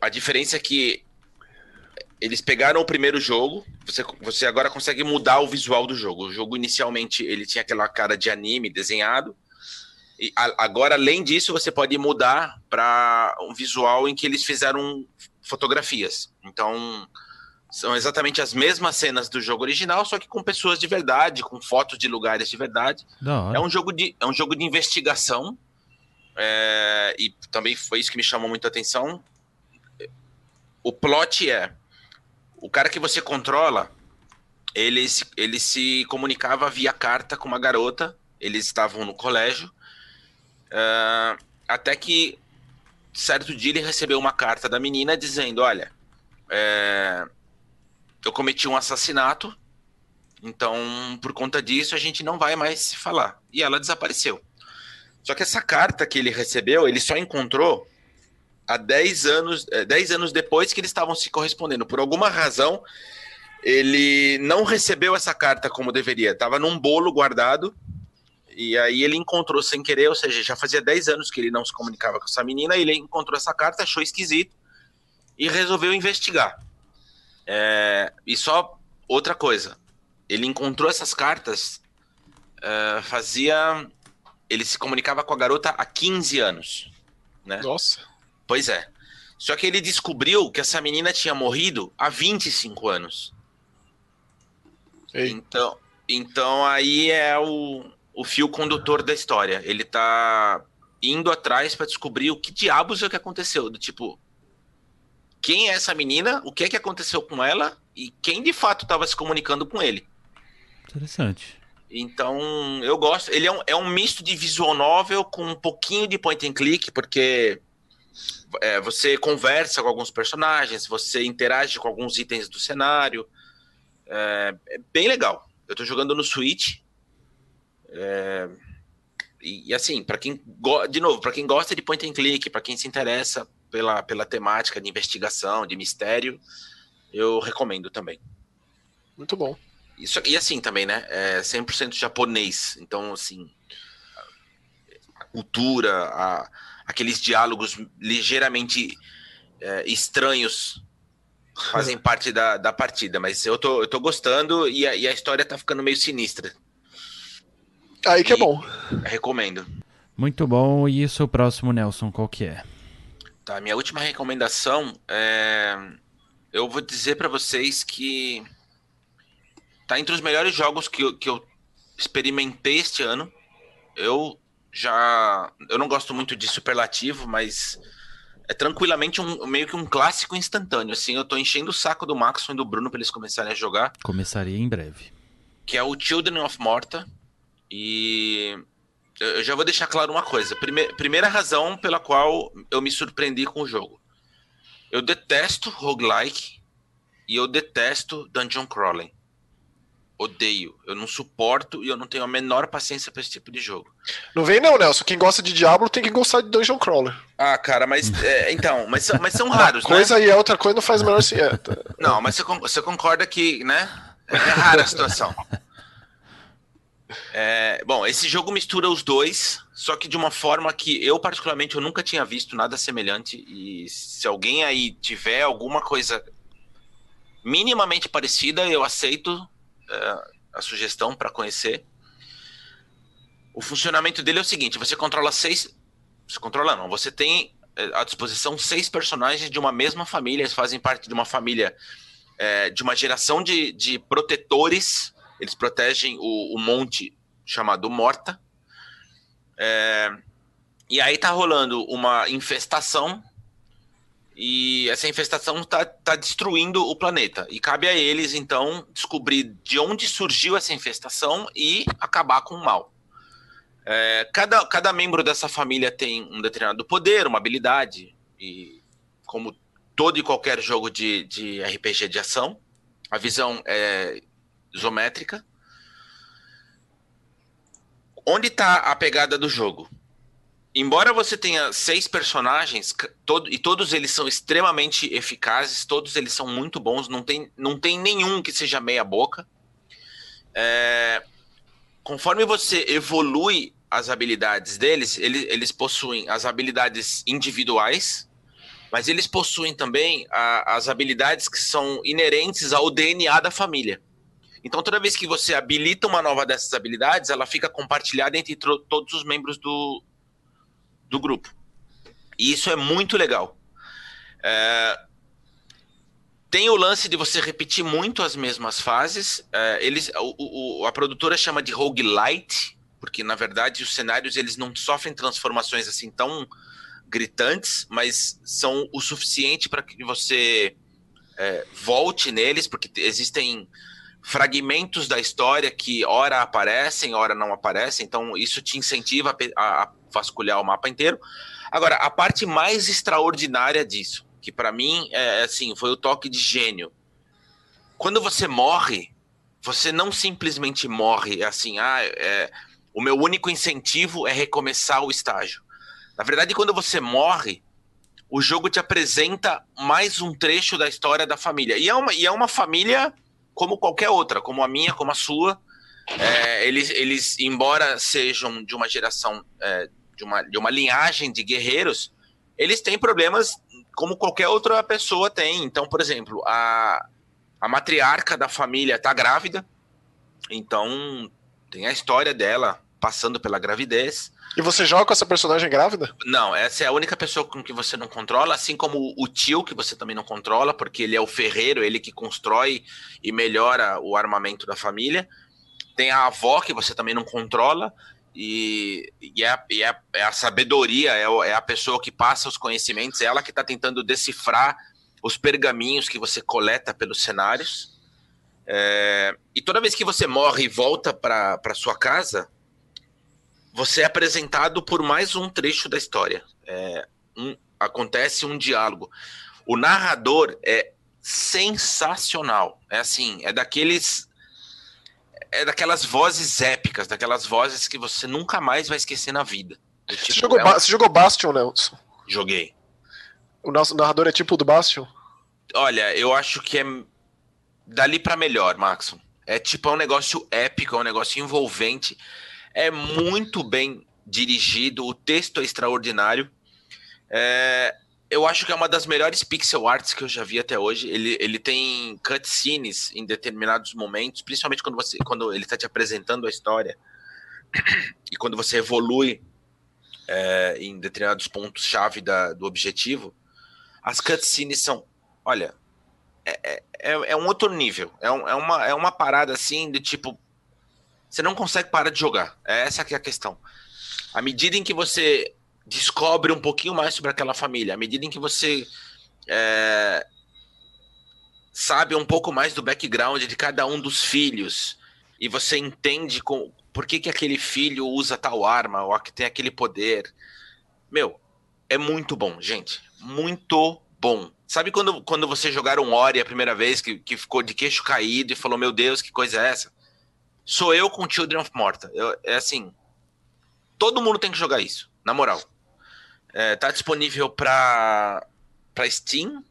a diferença é que eles pegaram o primeiro jogo, você, você agora consegue mudar o visual do jogo. O jogo inicialmente ele tinha aquela cara de anime desenhado. E agora, além disso, você pode mudar para um visual em que eles fizeram fotografias. Então, são exatamente as mesmas cenas do jogo original, só que com pessoas de verdade, com fotos de lugares de verdade. É um jogo de, é um jogo de investigação. É, e também foi isso que me chamou muito a atenção. O plot é o cara que você controla, ele ele se comunicava via carta com uma garota. Eles estavam no colégio Uh, até que certo dia ele recebeu uma carta da menina dizendo: Olha, é, eu cometi um assassinato, então por conta disso a gente não vai mais se falar. E ela desapareceu. Só que essa carta que ele recebeu, ele só encontrou há 10 anos, 10 é, anos depois que eles estavam se correspondendo. Por alguma razão, ele não recebeu essa carta como deveria. Estava num bolo guardado e aí ele encontrou sem querer, ou seja, já fazia 10 anos que ele não se comunicava com essa menina, ele encontrou essa carta, achou esquisito e resolveu investigar. É, e só outra coisa, ele encontrou essas cartas, é, fazia. Ele se comunicava com a garota há 15 anos. Né? Nossa. Pois é. Só que ele descobriu que essa menina tinha morrido há 25 anos. Ei. Então, Então aí é o, o fio condutor da história. Ele tá indo atrás para descobrir o que diabos é que aconteceu. Do tipo, quem é essa menina, o que é que aconteceu com ela e quem de fato estava se comunicando com ele. Interessante. Então, eu gosto. Ele é um, é um misto de visual novel com um pouquinho de point and click, porque é, você conversa com alguns personagens, você interage com alguns itens do cenário. É, é bem legal. Eu tô jogando no Switch. É, e, e, assim, para quem de novo, para quem gosta de point and click, para quem se interessa pela, pela temática de investigação, de mistério, eu recomendo também. Muito bom. Isso, e assim também, né? É 100% japonês. Então, assim, a cultura, a, aqueles diálogos ligeiramente é, estranhos fazem parte da, da partida. Mas eu tô, eu tô gostando e a, e a história tá ficando meio sinistra. Aí que é bom. Recomendo. Muito bom. E o seu próximo, Nelson, qual que é? Tá, minha última recomendação é. Eu vou dizer para vocês que tá entre os melhores jogos que eu, que eu experimentei este ano. Eu já. Eu não gosto muito de superlativo, mas é tranquilamente um meio que um clássico instantâneo. Assim, eu tô enchendo o saco do Maxon e do Bruno para eles começarem a jogar. Começaria em breve. Que é o Children of Morta. E eu já vou deixar claro uma coisa. Primeira, primeira razão pela qual eu me surpreendi com o jogo. Eu detesto roguelike e eu detesto dungeon crawling. Odeio. Eu não suporto e eu não tenho a menor paciência para esse tipo de jogo. Não vem não, Nelson. Quem gosta de Diablo tem que gostar de Dungeon Crawler. Ah, cara, mas é, então, mas, mas são raros, Uma coisa né? e a outra coisa não faz o menor sentido. Não, mas você, você concorda que, né? É rara a situação. É, bom, esse jogo mistura os dois, só que de uma forma que eu, particularmente, eu nunca tinha visto nada semelhante. E se alguém aí tiver alguma coisa minimamente parecida, eu aceito é, a sugestão para conhecer. O funcionamento dele é o seguinte: você controla seis. Você controla não, você tem é, à disposição seis personagens de uma mesma família, eles fazem parte de uma família, é, de uma geração de, de protetores eles protegem o, o monte chamado Morta. É, e aí tá rolando uma infestação e essa infestação tá, tá destruindo o planeta. E cabe a eles, então, descobrir de onde surgiu essa infestação e acabar com o mal. É, cada, cada membro dessa família tem um determinado poder, uma habilidade, e como todo e qualquer jogo de, de RPG de ação, a visão é isométrica. Onde está a pegada do jogo? Embora você tenha seis personagens, todo, e todos eles são extremamente eficazes, todos eles são muito bons, não tem, não tem nenhum que seja meia boca. É, conforme você evolui as habilidades deles, eles, possuem as habilidades individuais, mas eles possuem também a, as habilidades que são inerentes ao DNA da família. Então, toda vez que você habilita uma nova dessas habilidades, ela fica compartilhada entre todos os membros do, do grupo. E isso é muito legal. É, tem o lance de você repetir muito as mesmas fases. É, eles, o, o, a produtora chama de roguelite, porque na verdade os cenários eles não sofrem transformações assim tão gritantes, mas são o suficiente para que você é, volte neles, porque existem fragmentos da história que ora aparecem, ora não aparecem, então isso te incentiva a, a vasculhar o mapa inteiro. Agora, a parte mais extraordinária disso, que para mim é assim, foi o toque de gênio. Quando você morre, você não simplesmente morre assim, ah, é, o meu único incentivo é recomeçar o estágio. Na verdade, quando você morre, o jogo te apresenta mais um trecho da história da família. E é uma, e é uma família como qualquer outra, como a minha, como a sua. É, eles, eles, embora sejam de uma geração, é, de, uma, de uma linhagem de guerreiros, eles têm problemas como qualquer outra pessoa tem. Então, por exemplo, a, a matriarca da família está grávida, então tem a história dela passando pela gravidez. E você joga com essa personagem grávida? Não, essa é a única pessoa com que você não controla, assim como o tio, que você também não controla, porque ele é o ferreiro, ele que constrói e melhora o armamento da família. tem a avó que você também não controla, e, e, é, e é, é, a sabedoria, é, é, a pessoa que passa os conhecimentos, é ela que está tentando decifrar os pergaminhos que você coleta pelos cenários. É, e toda vez que você morre e volta para sua casa, você é apresentado por mais um trecho da história. É, um, acontece um diálogo. O narrador é sensacional. É assim, é daqueles é daquelas vozes épicas, daquelas vozes que você nunca mais vai esquecer na vida. É tipo, você, jogou, é um... você jogou Bastion, Nelson? Joguei. O nosso narrador é tipo do Bastion? Olha, eu acho que é dali para melhor, Maxon. É tipo é um negócio épico, é um negócio envolvente, é muito bem dirigido, o texto é extraordinário. É, eu acho que é uma das melhores pixel arts que eu já vi até hoje. Ele, ele tem cutscenes em determinados momentos, principalmente quando, você, quando ele está te apresentando a história e quando você evolui é, em determinados pontos-chave do objetivo. As cutscenes são, olha, é, é, é um outro nível. É, um, é, uma, é uma parada assim de tipo. Você não consegue parar de jogar. É essa que é a questão. À medida em que você descobre um pouquinho mais sobre aquela família. À medida em que você é, sabe um pouco mais do background de cada um dos filhos e você entende com, por que, que aquele filho usa tal arma ou que tem aquele poder. Meu, é muito bom, gente. Muito bom. Sabe quando, quando você jogar um Ori a primeira vez, que, que ficou de queixo caído e falou, meu Deus, que coisa é essa? Sou eu com Children of Morta. Eu, é assim, todo mundo tem que jogar isso, na moral. É, tá disponível para para Steam.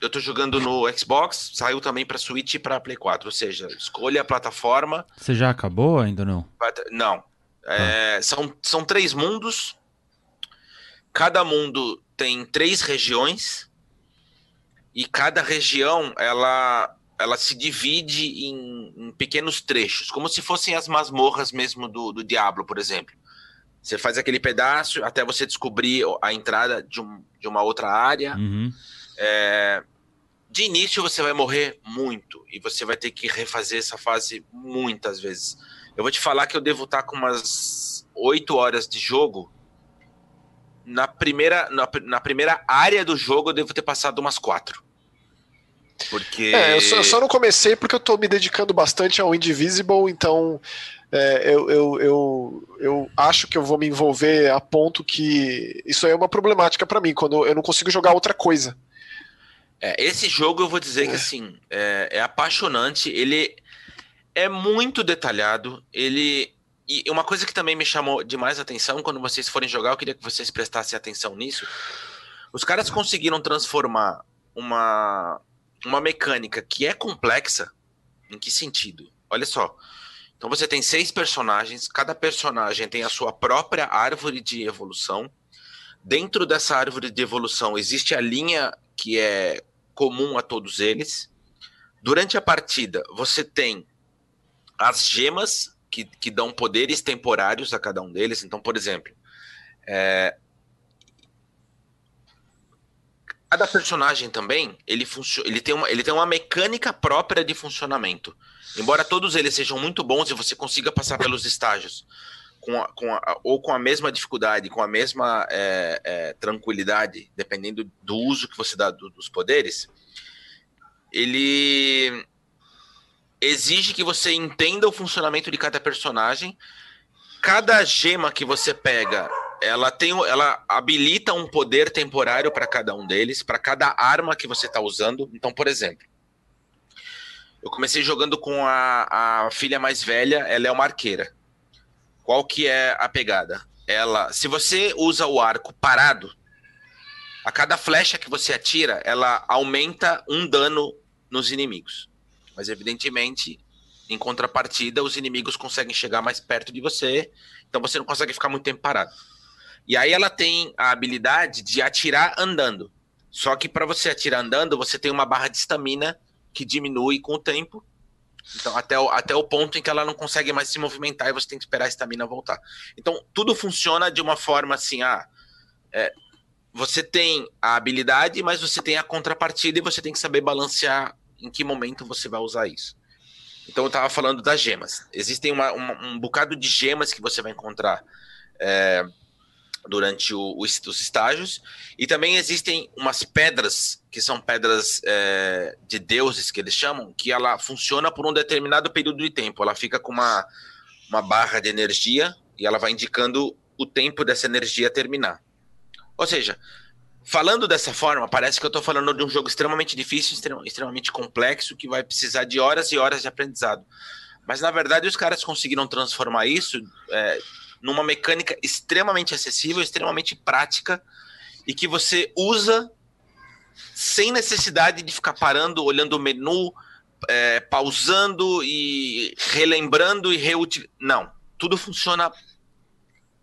Eu tô jogando no Xbox, saiu também para Switch e para Play 4, ou seja, escolha a plataforma. Você já acabou ainda não? Não. É, ah. são, são três mundos. Cada mundo tem três regiões e cada região ela ela se divide em, em pequenos trechos, como se fossem as masmorras mesmo do, do Diablo, por exemplo. Você faz aquele pedaço até você descobrir a entrada de, um, de uma outra área. Uhum. É, de início você vai morrer muito e você vai ter que refazer essa fase muitas vezes. Eu vou te falar que eu devo estar com umas oito horas de jogo. Na primeira, na, na, primeira área do jogo eu devo ter passado umas quatro. Porque. É, eu só, eu só não comecei porque eu tô me dedicando bastante ao Indivisible, então é, eu, eu, eu, eu, acho que eu vou me envolver a ponto que isso aí é uma problemática para mim, quando eu não consigo jogar outra coisa. É, esse jogo eu vou dizer é. que assim é, é, apaixonante, ele é muito detalhado, ele e uma coisa que também me chamou demais atenção quando vocês forem jogar, eu queria que vocês prestassem atenção nisso. Os caras conseguiram transformar uma uma mecânica que é complexa. Em que sentido? Olha só. Então você tem seis personagens, cada personagem tem a sua própria árvore de evolução. Dentro dessa árvore de evolução existe a linha que é comum a todos eles. Durante a partida, você tem as gemas que, que dão poderes temporários a cada um deles. Então, por exemplo, é... cada personagem também ele, ele, tem uma, ele tem uma mecânica própria de funcionamento. Embora todos eles sejam muito bons e você consiga passar pelos estágios com a, com a, ou com a mesma dificuldade, com a mesma é, é, tranquilidade, dependendo do uso que você dá do, dos poderes, ele exige que você entenda o funcionamento de cada personagem. Cada gema que você pega, ela tem, ela habilita um poder temporário para cada um deles, para cada arma que você está usando. Então, por exemplo, eu comecei jogando com a, a filha mais velha, ela é uma arqueira. Qual que é a pegada? Ela, se você usa o arco parado, a cada flecha que você atira, ela aumenta um dano nos inimigos. Mas evidentemente, em contrapartida, os inimigos conseguem chegar mais perto de você, então você não consegue ficar muito tempo parado. E aí ela tem a habilidade de atirar andando. Só que para você atirar andando, você tem uma barra de estamina que diminui com o tempo. Então, até o, até o ponto em que ela não consegue mais se movimentar e você tem que esperar a estamina voltar. Então, tudo funciona de uma forma assim: ah, é, você tem a habilidade, mas você tem a contrapartida e você tem que saber balancear em que momento você vai usar isso. Então eu estava falando das gemas. Existem uma, uma, um bocado de gemas que você vai encontrar é, durante o, os, os, estágios. E também existem umas pedras, que são pedras é, de deuses, que eles chamam, que ela funciona por um determinado período de tempo. Ela fica com uma, uma barra de energia e ela vai indicando o tempo dessa energia terminar. Ou seja, falando dessa forma, parece que eu estou falando de um jogo extremamente difícil, extremamente complexo, que vai precisar de horas e horas de aprendizado. Mas na verdade os caras conseguiram transformar isso é, numa mecânica extremamente acessível, extremamente prática e que você usa sem necessidade de ficar parando, olhando o menu, é, pausando e relembrando e reutilizando. Não, tudo funciona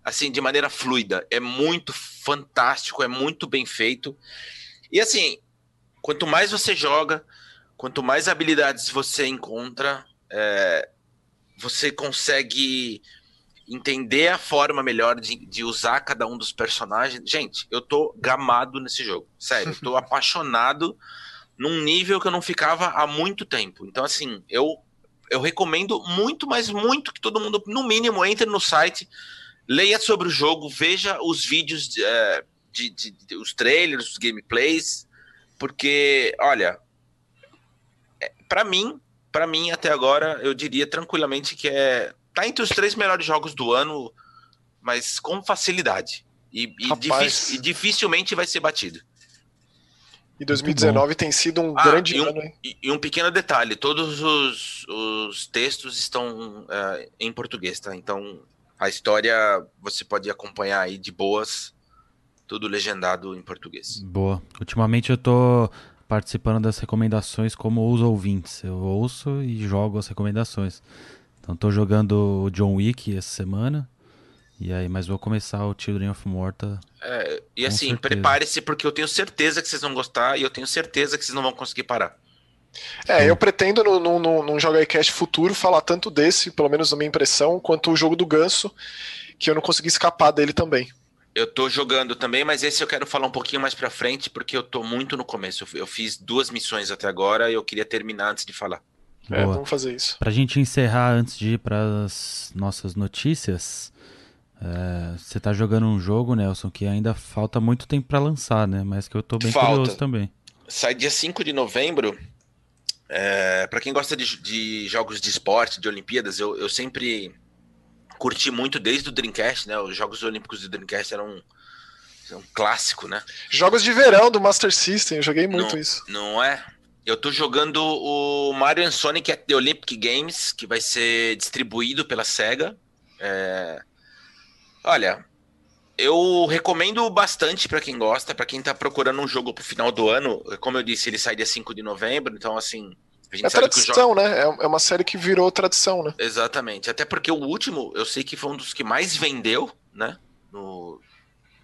assim, de maneira fluida. É muito fantástico, é muito bem feito. E assim, quanto mais você joga, quanto mais habilidades você encontra, é, você consegue entender a forma melhor de, de, usar cada um dos personagens. Gente, eu tô gamado nesse jogo. Sério, eu tô apaixonado num nível que eu não ficava há muito tempo. Então, assim, eu, eu recomendo muito, mas muito que todo mundo, no mínimo, entre no site leia sobre o jogo, veja os vídeos, de, de, de, os trailers, os gameplays, porque, olha, é, para mim, para mim até agora, eu diria tranquilamente que é tá entre os três melhores jogos do ano, mas com facilidade e, e, e dificilmente vai ser batido. E 2019 tem sido um ah, grande e um, ano. Hein? E um pequeno detalhe: todos os, os textos estão uh, em português, tá? Então a história você pode acompanhar aí de boas, tudo legendado em português. Boa. Ultimamente eu tô participando das recomendações como os ouvintes. Eu ouço e jogo as recomendações. Então tô jogando o John Wick essa semana. E aí, mas vou começar o Children of Morta. É, e assim, prepare-se porque eu tenho certeza que vocês vão gostar e eu tenho certeza que vocês não vão conseguir parar. É, eu pretendo no, no, no, num Jogaicast futuro falar tanto desse, pelo menos na minha impressão, quanto o jogo do Ganso, que eu não consegui escapar dele também. Eu tô jogando também, mas esse eu quero falar um pouquinho mais pra frente, porque eu tô muito no começo. Eu, fiz duas missões até agora e eu queria terminar antes de falar. É, vamos fazer isso. Pra gente encerrar, antes de ir pras nossas notícias, é, você tá jogando um jogo, Nelson, que ainda falta muito tempo para lançar, né? Mas que eu tô bem falta. curioso também. Sai dia 5 de novembro é, para quem gosta de, de, jogos de esporte, de Olimpíadas, eu, eu, sempre curti muito desde o Dreamcast, né? Os Jogos Olímpicos do Dreamcast eram um, um clássico, né? Jogos de verão do Master System, eu joguei muito não, isso. Não é? Eu tô jogando o Mario Sonic at the Olympic Games, que vai ser distribuído pela SEGA. É... Olha, eu recomendo bastante para quem gosta, para quem tá procurando um jogo pro final do ano. Como eu disse, ele sai dia 5 de novembro, então assim. A gente é sabe tradição, que né? É, é uma série que virou tradição, né? Exatamente. Até porque o último, eu sei que foi um dos que mais vendeu, né? No,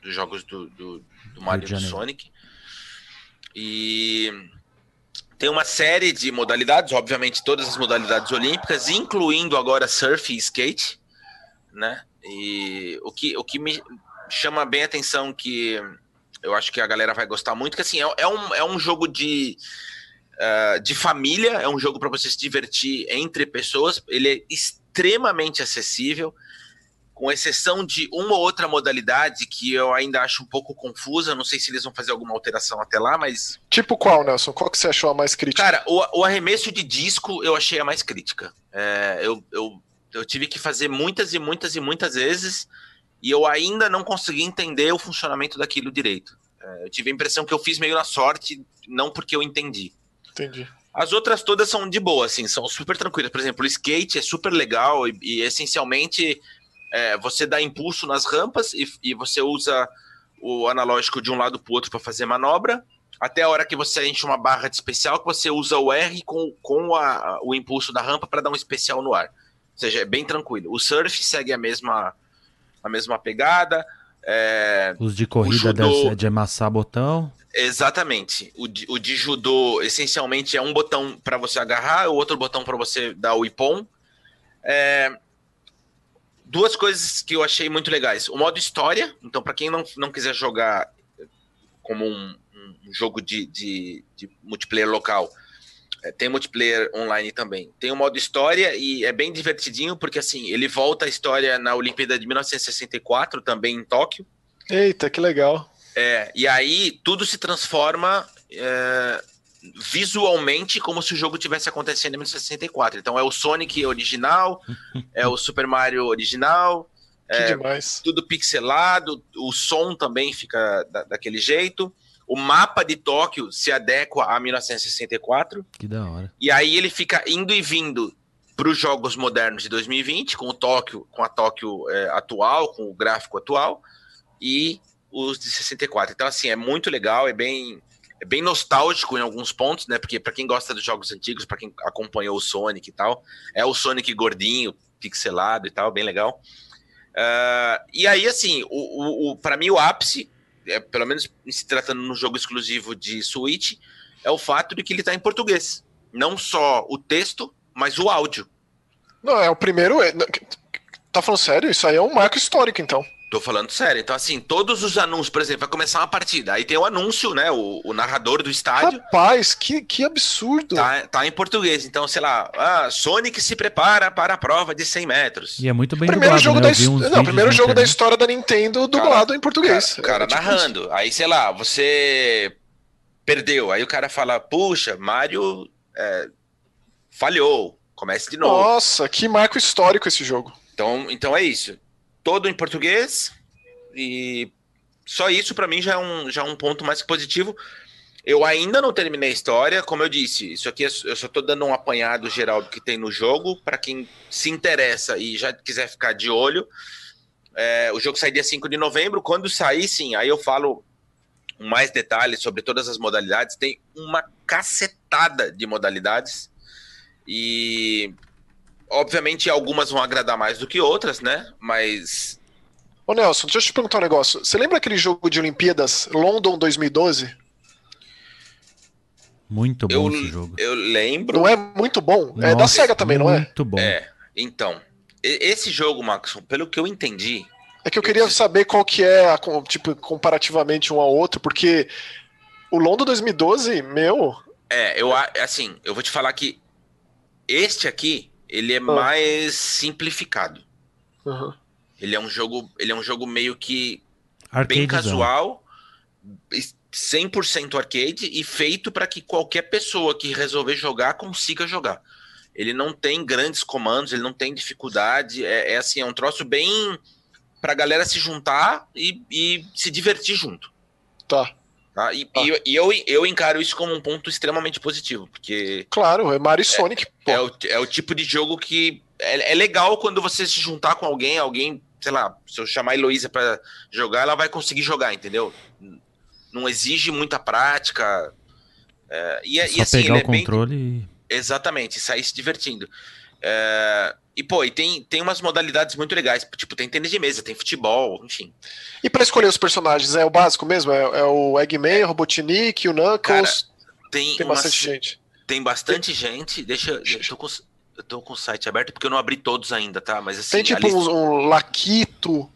dos jogos do, do, do Mario e do Sonic. E tem uma série de modalidades, obviamente todas as modalidades olímpicas, incluindo agora surf e skate, né? E o que, o que me chama bem a atenção que eu acho que a galera vai gostar muito, que assim, é, é um, é um jogo de, uh, de família, é um jogo para você se divertir entre pessoas, ele é extremamente acessível, com exceção de uma ou outra modalidade que eu ainda acho um pouco confusa, não sei se eles vão fazer alguma alteração até lá, mas... Tipo qual, Nelson? Qual que você achou a mais crítica? Cara, o, o arremesso de disco eu achei a mais crítica. É, eu, eu, eu tive que fazer muitas e muitas e muitas vezes e eu ainda não consegui entender o funcionamento daquilo direito. É, eu tive a impressão que eu fiz meio na sorte, não porque eu entendi. Entendi. As outras todas são de boa, assim, são super tranquilas. Por exemplo, o skate é super legal e, e essencialmente é, você dá impulso nas rampas e, e, você usa o analógico de um lado para o outro para fazer manobra. Até a hora que você enche uma barra de especial, que você usa o R com, com a, o impulso da rampa para dar um especial no ar. Ou seja, é bem tranquilo. O surf segue a mesma, a mesma pegada. É, Os de corrida judô, deve de amassar botão. Exatamente. O de, o de judô, essencialmente, é um botão para você agarrar, o outro botão para você dar o ipom. É, duas coisas que eu achei muito legais. O modo história, então, para quem não, não quiser jogar como um, um jogo de, de, de, multiplayer local, É, tem multiplayer online também. Tem o modo história e é bem divertidinho, porque assim, ele volta a história na Olimpíada de 1964, também em Tóquio. Eita, que legal. É, e aí tudo se transforma é, visualmente como se o jogo tivesse acontecendo em 1964. Então é o Sonic original, é o Super Mario original. Que é, demais. tudo pixelado, o som também fica da- daquele jeito. O mapa de Tóquio se adequa a 1964. Que da hora. E aí ele fica indo e vindo para os jogos modernos de 2020, com o Tóquio, com a Tóquio é, atual, com o gráfico atual, e os de 64. Então, assim, é muito legal, é bem, é bem nostálgico em alguns pontos, né? Porque para quem gosta dos jogos antigos, para quem acompanhou o Sonic e tal, é o Sonic gordinho, pixelado e tal, bem legal. Ah, e aí, assim, o, o, o, para mim, o ápice, é, pelo menos se tratando no jogo exclusivo de Switch, é o fato de que ele está em português. Não só o texto, mas o áudio. Não, é o primeiro. é- Tá falando sério? Isso aí é um marco histórico, então. Tô falando sério. Então, assim, todos os anúncios, por exemplo, vai começar uma partida. Aí tem o anúncio, né? O, o narrador do estádio. Rapaz, que, que absurdo. Tá, tá em português. Então, sei lá, ah, Sonic se prepara para a prova de 100 metros. E é muito bem primeiro dublado, jogo, né? da, his- não, primeiro jogo da história da Nintendo dublado em português. O cara É, tipo narrando. Aí, sei lá, você perdeu. Aí o cara fala, puxa, Mario é, falhou. Comece de isso. novo. Nossa, que marco histórico esse jogo. Então, então é isso. Todo em português e só isso pra mim já é um, já é um ponto mais positivo. Eu ainda não terminei a história, como eu disse, isso aqui é- eu só tô dando um apanhado geral do que tem no jogo para quem se interessa e já quiser ficar de olho. É, o jogo sai dia 5 de novembro. Quando sair, sim, aí eu falo mais detalhes sobre todas as modalidades. Tem uma cacetada de modalidades. E obviamente algumas vão agradar mais do que outras, né? Mas Ô Nelson, deixa eu te perguntar um negócio. Você lembra aquele jogo de Olimpíadas, London 2012? Muito bom eu, esse jogo. eu lembro. Não é muito bom? é da Nossa, SEGA também, não é? Muito bom. É, então, esse jogo, Maxon, pelo que eu entendi, É que eu queria saber qual que é, a, tipo, comparativamente um ao outro, porque o London 2012, meu, é, eu a- assim, eu vou te falar que este aqui, ele é mais simplificado. Uhum. Ele é um jogo, ele é um jogo meio que bem casual, 100% arcade e feito para que qualquer pessoa que resolver jogar consiga jogar. Ele não tem grandes comandos, ele não tem dificuldade, é, é assim, é um troço bem pra galera se juntar e, e se divertir junto. tá. Tá? E, Ah. e- e eu, eu encaro isso como um ponto extremamente positivo, porque Claro, é Mario e Sonic, pô. é o, é o tipo de jogo que é, é legal quando você se juntar com alguém, alguém, sei lá, se eu chamar a Heloísa pra jogar, ela vai conseguir jogar, entendeu? Não exige muita prática. é, e, é- Só e assim, pegar ele o é bem. controle e... Exatamente, sair se divertindo. É, e, pô, e tem, tem umas modalidades muito legais. Tipo, tem tênis de mesa, tem futebol, enfim. E pra escolher os personagens, é o básico mesmo? É, é o Eggman, o Robotnik, o Knuckles? Tem, tem umas- bastante gente. Tem bastante gente. Deixa eu. Eu tô, com, eu tô com o site aberto porque eu não abri todos ainda, tá? Mas assim. Tem tipo lista- um, um Laquito,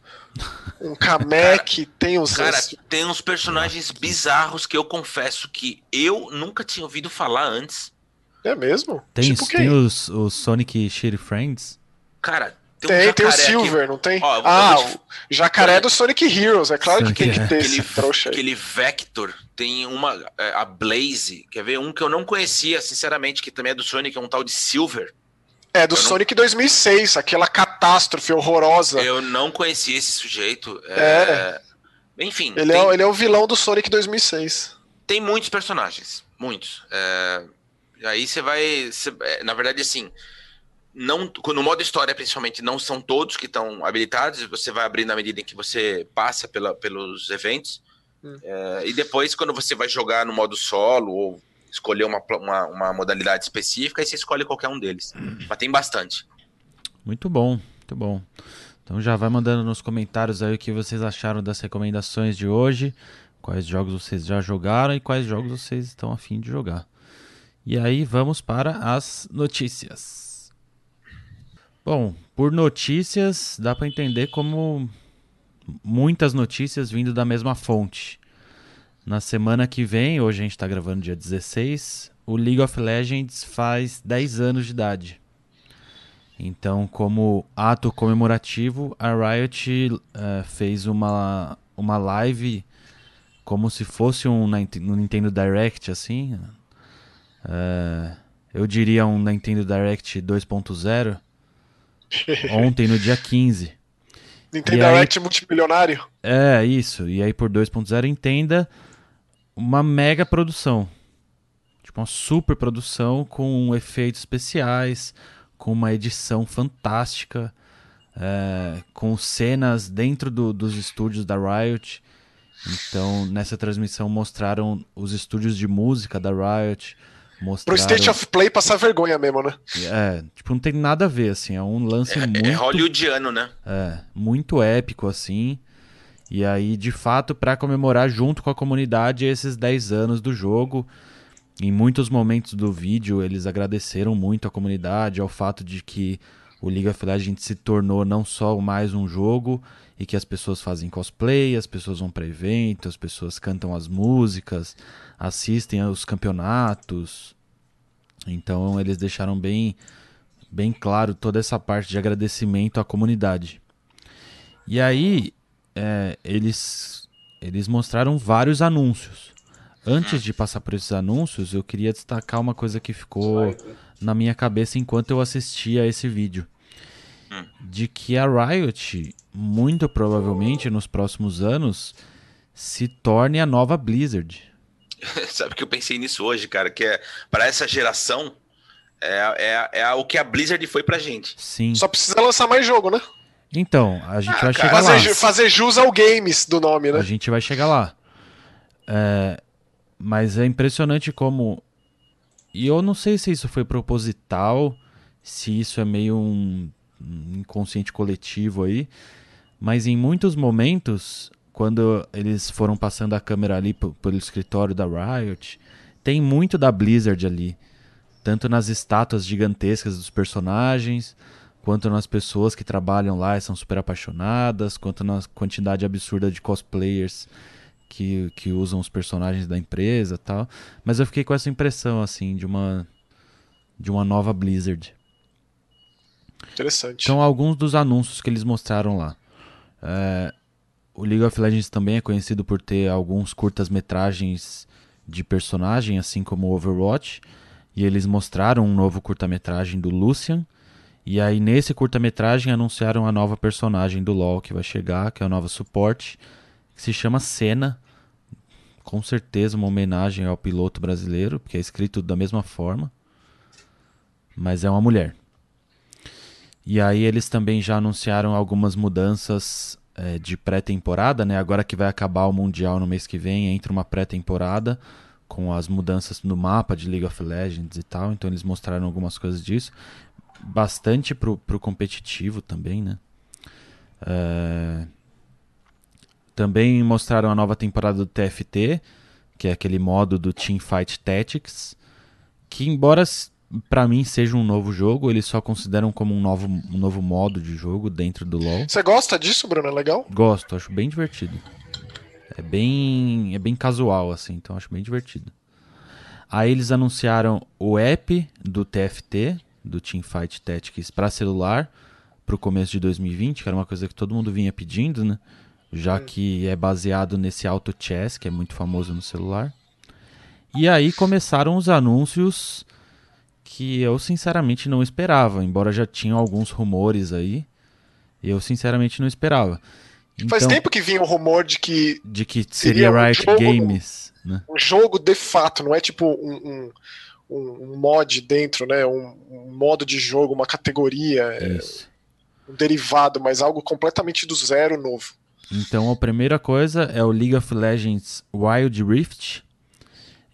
um Kamek, tem os. Cara, tem uns personagens bizarros que eu confesso que eu nunca tinha ouvido falar antes. É mesmo? Tem, tipo tem os, os Sonic Shitty Friends. Cara, tem, Tem, um tem o jacaré aqui, Silver, não tem? Ó, ah, te- o jacaré do Sonic Heroes, é claro que Sonic tem que é. ter aquele, esse trouxa aí. aquele Vector, tem uma, é, a Blaze, quer ver? Um que eu não conhecia, sinceramente, que também é do Sonic, é um tal de Silver. É, do eu não- Sonic 2006, aquela catástrofe horrorosa. Eu não conhecia esse sujeito. é, Enfim, Ele, tem, é, ele é o vilão do Sonic 2006. tem muitos personagens, muitos. É, aí você vai, você- é, na verdade, assim, não, no modo história, principalmente, não são todos que estão habilitados. Você vai abrir na medida em que você passa pela, pelos eventos. Hum. É, e depois, quando você vai jogar no modo solo ou escolher uma, uma, uma modalidade específica, aí você escolhe qualquer um deles. Mas tem bastante. Muito bom, muito bom. Então já vai mandando nos comentários aí o que vocês acharam das recomendações de hoje, quais jogos vocês já jogaram e quais jogos vocês estão afim de jogar. E aí vamos para as notícias. Bom, por notícias dá para entender como muitas notícias vindo da mesma fonte. Na semana que vem, hoje a gente está gravando dia 16, o League of Legends faz 10 anos de idade. Então, como ato comemorativo, a Riot uh, fez uma, uma live como se fosse um no Nintendo Direct, assim. Uh, eu diria um Nintendo Direct 2.0. ontem, no dia 15. Nintendo Direct multimilionário? É, isso. E aí, por 2.0, entenda uma mega produção. Tipo, uma super produção com efeitos especiais, com uma edição fantástica, é, com cenas dentro do, dos estúdios da Riot. Então, nessa transmissão mostraram os estúdios de música da Riot. Mostraram... Pro State of Play passar vergonha mesmo, né? É, tipo, não tem nada a ver, assim. É um lance é, muito. É hollywoodiano, né? É, muito épico, assim. E aí, de fato, para comemorar junto com a comunidade esses 10 anos do jogo. Em muitos momentos do vídeo, eles agradeceram muito a comunidade ao fato de que o League of Legends se tornou não só mais um jogo e que as pessoas fazem cosplay, as pessoas vão para eventos, as pessoas cantam as músicas, assistem aos campeonatos. Então eles deixaram bem bem claro toda essa parte de agradecimento à comunidade. E aí é, eles eles mostraram vários anúncios. Antes de passar por esses anúncios, eu queria destacar uma coisa que ficou na minha cabeça enquanto eu assistia esse vídeo. De que a Riot, muito provavelmente nos próximos anos, se torne a nova Blizzard. Sabe que eu pensei nisso hoje, cara? Que é para essa geração é, é, é o que a Blizzard foi pra gente. Sim. Só precisa lançar mais jogo, né? Então, a gente ah, vai cara, chegar fazer, lá. Fazer jus ao games do nome, né? A gente vai chegar lá. É, mas é impressionante como. E eu não sei se isso foi proposital, se isso é meio um inconsciente coletivo aí. Mas em muitos momentos, quando eles foram passando a câmera ali pelo escritório da Riot, tem muito da Blizzard ali. Tanto nas estátuas gigantescas dos personagens, quanto nas pessoas que trabalham lá e são super apaixonadas, quanto na quantidade absurda de cosplayers que, que usam os personagens da empresa tal. Mas eu fiquei com essa impressão, assim, de uma, de uma nova Blizzard. Interessante. Então, alguns dos anúncios que eles mostraram lá. É, o League of Legends também é conhecido por ter alguns curtas-metragens de personagem, assim como o Overwatch. E eles mostraram um novo curta-metragem do Lucian. E aí, nesse curta-metragem, anunciaram a nova personagem do LoL que vai chegar, que é o novo suporte, que se chama Senna. Com certeza uma homenagem ao piloto brasileiro, porque é escrito da mesma forma. Mas é uma mulher. E aí eles também já anunciaram algumas mudanças é, de pré-temporada, né? Agora que vai acabar o Mundial no mês que vem, entra uma pré-temporada com as mudanças no mapa de League of Legends e tal. Então eles mostraram algumas coisas disso. Bastante pro, pro competitivo também, né? É... Também mostraram a nova temporada do TFT, que é aquele modo do Team Fight Tactics, que embora para mim seja um novo jogo, eles só consideram como um novo, um novo modo de jogo dentro do LoL. Você gosta disso, Bruno? É legal? Gosto, acho bem divertido. É bem, é bem casual assim, então acho bem divertido. Aí eles anunciaram o app do TFT, do Teamfight Tactics para celular, para o começo de 2020, que era uma coisa que todo mundo vinha pedindo, né? Já hum. que é baseado nesse Auto Chess, que é muito famoso no celular. E aí começaram os anúncios que eu sinceramente não esperava, embora já tinham alguns rumores aí. Eu sinceramente não esperava. Então, Faz tempo que vinha o rumor de que. De que seria, seria Riot um Games. Né? Um jogo de fato, não é tipo um, um, um mod dentro, né? Um, um, modo de jogo, uma categoria, é, um derivado, mas algo completamente do zero novo. Então a primeira coisa é o League of Legends Wild Rift,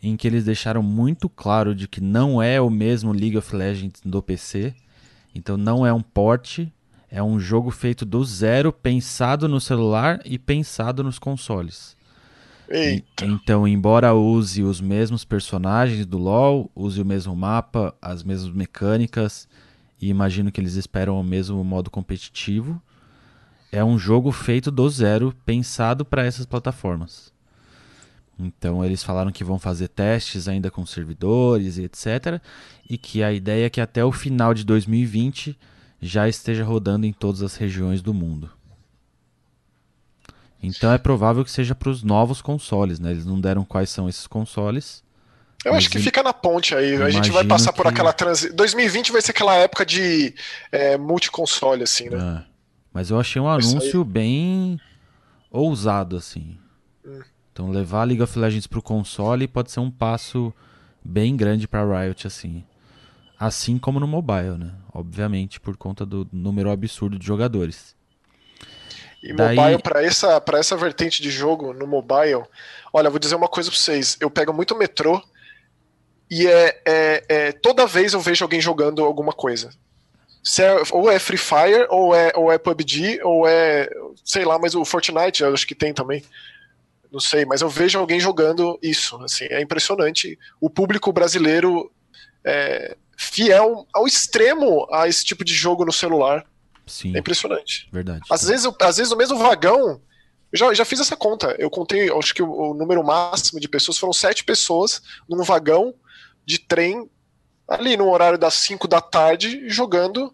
em que eles deixaram muito claro de que não é o mesmo League of Legends do PC. Então não é um port, é um jogo feito do zero, pensado no celular e pensado nos consoles. Eita. Então, embora use os mesmos personagens do LoL, use o mesmo mapa, as mesmas mecânicas, e imagino que eles esperam o mesmo modo competitivo, é um jogo feito do zero, pensado para essas plataformas. Então eles falaram que vão fazer testes ainda com servidores e etc. E que a ideia é que até o final de 2020 já esteja rodando em todas as regiões do mundo. Então é provável que seja para os novos consoles, né? Eles não deram quais são esses consoles. Eu acho que fica na ponte aí. A gente vai passar por que... aquela transição. 2020 vai ser aquela época de é, multiconsole, assim, né? É. Mas eu achei um anúncio bem ousado, assim. Hum. Então levar League of Legends pro console pode ser um passo bem grande para Riot, assim. Assim como no mobile, né? Obviamente, por conta do número absurdo de jogadores. E Daí... mobile, para essa, pra essa vertente de jogo, no mobile, olha, vou dizer uma coisa pra vocês. Eu pego muito metrô e é, é, é toda vez eu vejo alguém jogando alguma coisa. É, ou é Free Fire, ou é, ou é PUBG, ou é. Sei lá, mas o Fortnite eu acho que tem também. Não sei, mas eu vejo alguém jogando isso. Assim, é impressionante. O público brasileiro é fiel ao extremo a esse tipo de jogo no celular. Sim. É impressionante. Verdade. Às vezes, às vezes no mesmo vagão, eu já, já fiz essa conta. Eu contei, acho que o, o, número máximo de pessoas foram sete pessoas num vagão de trem, ali no horário das cinco da tarde, jogando.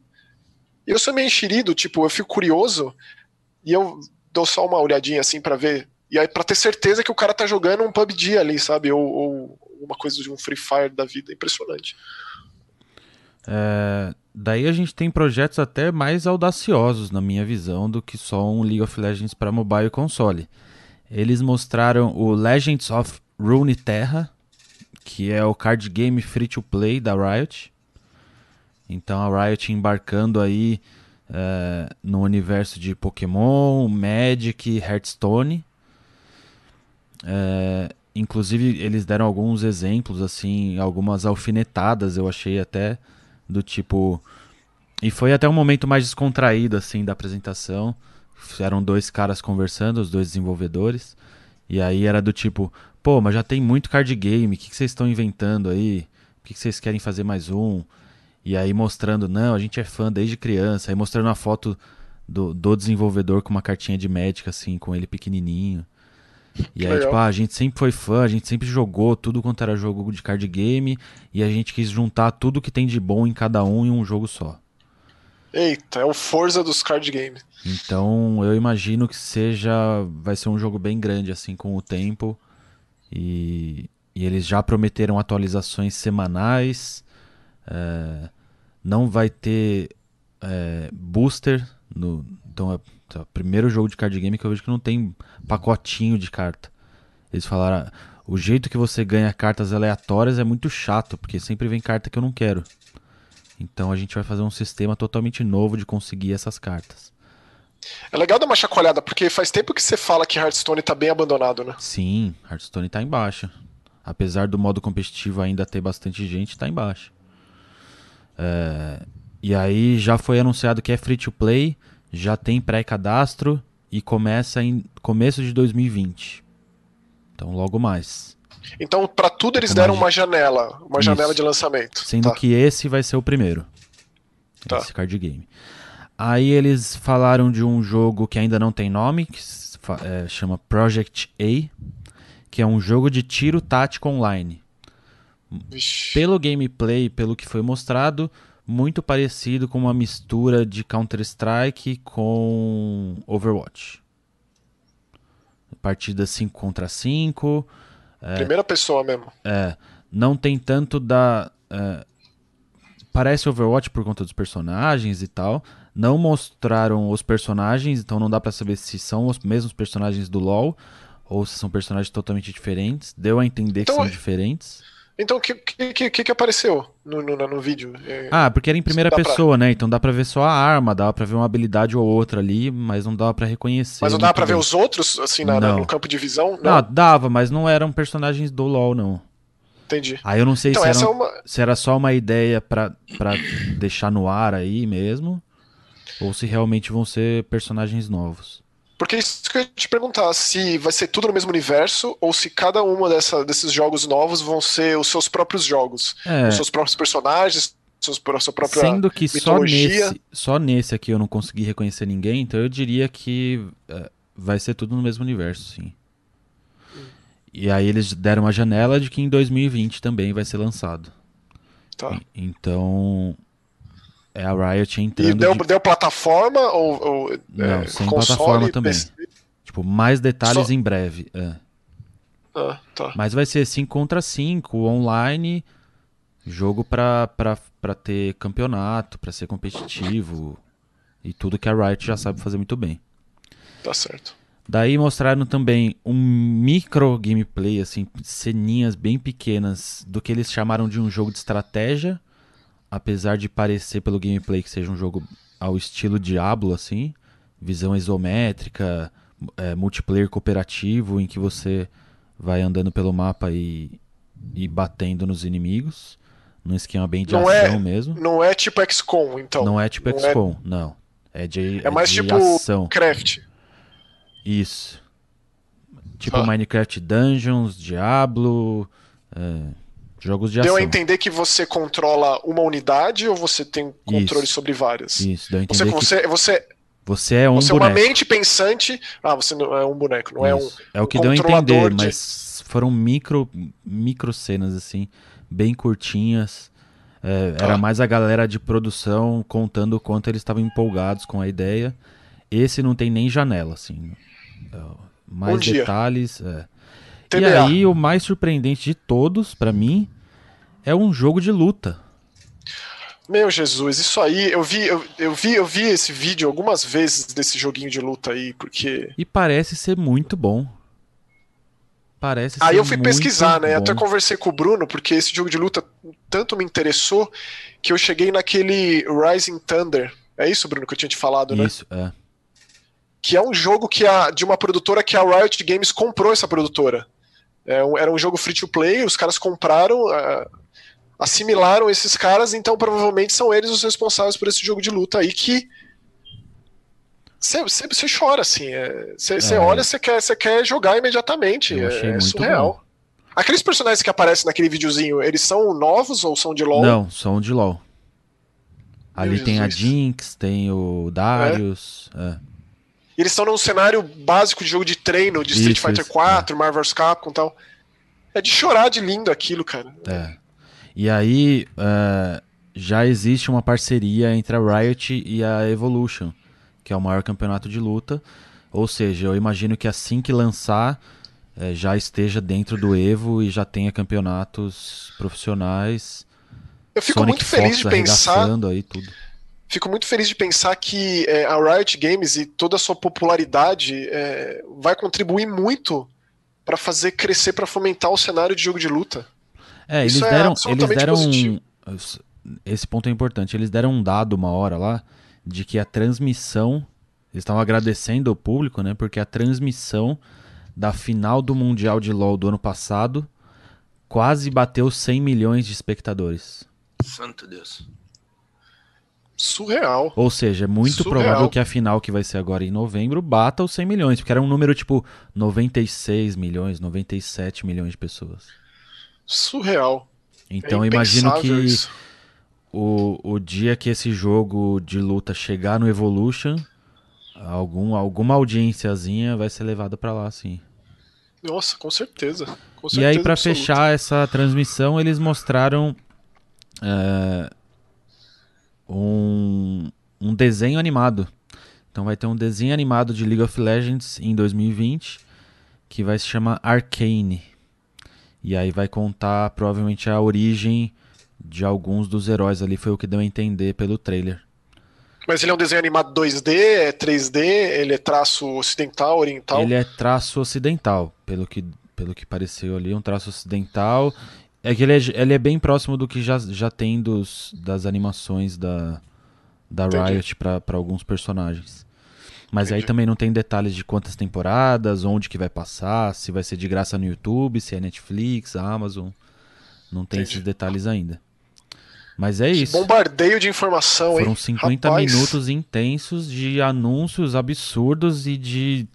E eu sou meio enxerido, tipo, eu fico curioso e eu dou só uma olhadinha assim para ver. E aí, pra ter certeza que o cara tá jogando um PUBG ali, sabe? Ou, ou uma coisa de um Free Fire da vida. Impressionante. É, Daí a gente tem projetos até mais audaciosos, na minha visão, do que só um League of Legends para mobile console. Eles mostraram o Legends of Runeterra, que é o card game free to play da Riot. Então a Riot embarcando aí é, no universo de Pokémon, Magic, Hearthstone. É, inclusive eles deram alguns exemplos, assim, algumas alfinetadas, eu achei até do tipo. E foi até um momento mais descontraído, assim, da apresentação. Eram dois caras conversando, os dois desenvolvedores. E aí era do tipo, pô, mas já tem muito card game, o que, vocês estão inventando aí? Por que, que vocês querem fazer mais um? E aí mostrando, não, a gente é fã desde criança. Aí mostrando a foto do, do desenvolvedor com uma cartinha de médica, assim, com ele pequenininho. E aí, tipo, ah, a gente sempre foi fã, a gente sempre jogou tudo quanto era jogo de card game e a gente quis juntar tudo que tem de bom em cada um em um jogo só. Eita, é o Forza dos card games. Então, eu imagino que seja vai ser um jogo bem grande assim com o tempo e, e eles já prometeram atualizações semanais. É, não vai ter é, booster no, então é Tá, primeiro jogo de card game que eu vejo que não tem pacotinho de carta. Eles falaram, ah, o jeito que você ganha cartas aleatórias é muito chato, porque sempre vem carta que eu não quero. Então a gente vai fazer um sistema totalmente novo de conseguir essas cartas. É legal dar uma chacoalhada, porque faz tempo que você fala que Hearthstone tá bem abandonado, né? Sim, Hearthstone tá em baixa. Apesar do modo competitivo ainda ter bastante gente, tá em baixa. É... E aí já foi anunciado que é free to play já tem pré-cadastro e começa em começo de 2020. Então, logo mais. Então, para tudo eles deram uma janela, uma Isso. janela de lançamento. Sendo tá. que esse vai ser o primeiro. Tá. Esse card game. Aí eles falaram de um jogo que ainda não tem nome, que é, chama Project A, que é um jogo de tiro tático online. Vixe. Pelo gameplay, pelo que foi mostrado, muito parecido com uma mistura de Counter-Strike com Overwatch. Partida 5 contra 5. É, Primeira pessoa mesmo. É. Não tem tanto da. É, parece Overwatch por conta dos personagens e tal. Não mostraram os personagens, então não dá para saber se são os mesmos personagens do LoL ou se são personagens totalmente diferentes. Deu a entender então, que são diferentes. Então, o que, que, que, que, apareceu no, no, no vídeo? É, ah, porque era em primeira pessoa, pra... né? Então dá pra ver só a arma, dá pra ver uma habilidade ou outra ali, mas não dava pra reconhecer. Mas não dava pra ver os outros, assim, na, no campo de visão? Não. não, dava, mas não eram personagens do LoL, não. Entendi. Aí eu não sei então, se, era, é uma... se era só uma ideia pra, pra deixar no ar aí mesmo, ou se realmente vão ser personagens novos. Porque isso que eu ia te perguntar, se vai ser tudo no mesmo universo ou se cada uma dessa, desses jogos novos vão ser os seus próprios jogos, é. os seus próprios personagens, seus, sua própria Sendo que só nesse, só nesse aqui eu não consegui reconhecer ninguém, então eu diria que é, vai ser tudo no mesmo universo, sim. E aí eles deram uma janela de que em 2020 também vai ser lançado. Tá. E- Então é a Riot entrando E deu, de- deu plataforma ou, ou, Não, é, sem console, plataforma também. PC? tipo mais detalhes Só- em breve. é. Ah, tá. Mas vai ser 5 contra 5, online, jogo pra, pra, pra ter campeonato, pra ser competitivo e tudo que a Riot já sabe fazer muito bem. Tá certo. Daí mostraram também um micro gameplay, assim, ceninhas bem pequenas do que eles chamaram de um jogo de estratégia, apesar de parecer pelo gameplay que seja um jogo ao estilo Diablo, assim, visão isométrica, é, multiplayer cooperativo, em que você vai andando pelo mapa e, e batendo nos inimigos, num esquema bem de Não ação é- mesmo. Não é tipo XCOM, então. não é tipo não é- XCOM, não. É de, É mais de tipo ação. Craft. Isso. Tipo Ah. Minecraft Dungeons, Diablo, é, jogos de Deu ação. a entender que você controla uma unidade ou você tem controle Isso. sobre várias? Isso, deu a Você, entender que você, você, você é um você é uma boneco. mente pensante. Ah, você não é um boneco, não é um. Isso. É o um que deu a entender, de- mas foram micro, micro cenas assim, bem curtinhas. É, Tá. Era mais a galera de produção contando o quanto eles estavam empolgados com a ideia. Esse não tem nem janela, assim. É, mais Um detalhes. é. E TBA. aí, o mais surpreendente de todos, pra mim, é um jogo de luta. Meu Jesus, isso aí, eu vi, eu, eu vi, eu vi esse vídeo algumas vezes desse joguinho de luta aí, porque. E parece ser muito bom. Parece Aí ser eu fui pesquisar, né? bom. Até conversei com o Bruno, porque esse jogo de luta tanto me interessou que eu cheguei naquele Rising Thunder. É isso, Bruno, que eu tinha te falado, né? Isso, é. Que é um jogo que a, de uma produtora que a Riot Games comprou essa produtora. É um- era um jogo free to play, os caras compraram, ah, assimilaram esses caras, então provavelmente são eles os responsáveis por esse jogo de luta aí que. Você chora, assim. Você É. olha, você quer, você quer jogar imediatamente. Eu achei é muito surreal. bom. Aqueles personagens que aparecem naquele videozinho, eles são novos ou são de LoL? Não, são de LoL. Ali Meu tem a Jesus. Jinx, tem o Darius. é. E Eles estão num cenário básico de jogo de treino, de Street Isso, Fighter isso, 4, Marvel vs Capcom e tal. É de chorar de lindo aquilo, cara. É. E aí, é, já existe uma parceria entre a Riot e a Evolution, que é o maior campeonato de luta. Ou seja, eu imagino que assim que lançar, é, já esteja dentro do Evo e já tenha campeonatos profissionais. Eu fico Sonic muito feliz Fox de pensar. aí tudo. Fico muito feliz de pensar que é, a Riot Games e toda a sua popularidade é, vai contribuir muito para fazer crescer, para fomentar o cenário de jogo de luta. É, eles Isso é deram, eles absolutamente deram positivo. esse ponto é importante. Eles deram um dado uma hora lá de que a transmissão, eles estavam agradecendo ao público, né? Porque a transmissão da final do mundial de LoL do ano passado quase bateu 100 milhões de espectadores. Santo Deus. Surreal. Ou seja, é muito Surreal. provável que a final que vai ser agora em novembro bata os 100 milhões, porque era um número tipo 96 milhões, 97 milhões de pessoas. Surreal. Então é eu imagino que isso. o, o dia que esse jogo de luta chegar no Evolution, algum, alguma audiênciazinha vai ser levada pra lá, sim. Nossa, com certeza. Com E certeza aí, pra absoluta. fechar essa transmissão, eles mostraram é, um, um desenho animado. Então vai ter um desenho animado de League of Legends em 2020 que vai se chamar Arcane. E aí vai contar provavelmente a origem de alguns dos heróis ali, foi o que deu a entender pelo trailer. Mas ele é um desenho animado 2D, é 3D, ele é traço ocidental, oriental. Ele é traço ocidental, pelo que, pelo que pareceu ali, um traço ocidental. É que ele é, ele é bem próximo do que já, já tem dos, das animações da, da Entendi. Riot para alguns personagens. Mas aí Entendi. também não tem detalhes de quantas temporadas, onde que vai passar, se vai ser de graça no YouTube, se é Netflix, Amazon. Não tem Entendi. esses detalhes ainda. Mas é isso. Bombardeio de informação, Foram hein? 50 Rapaz, minutos intensos de anúncios absurdos e de.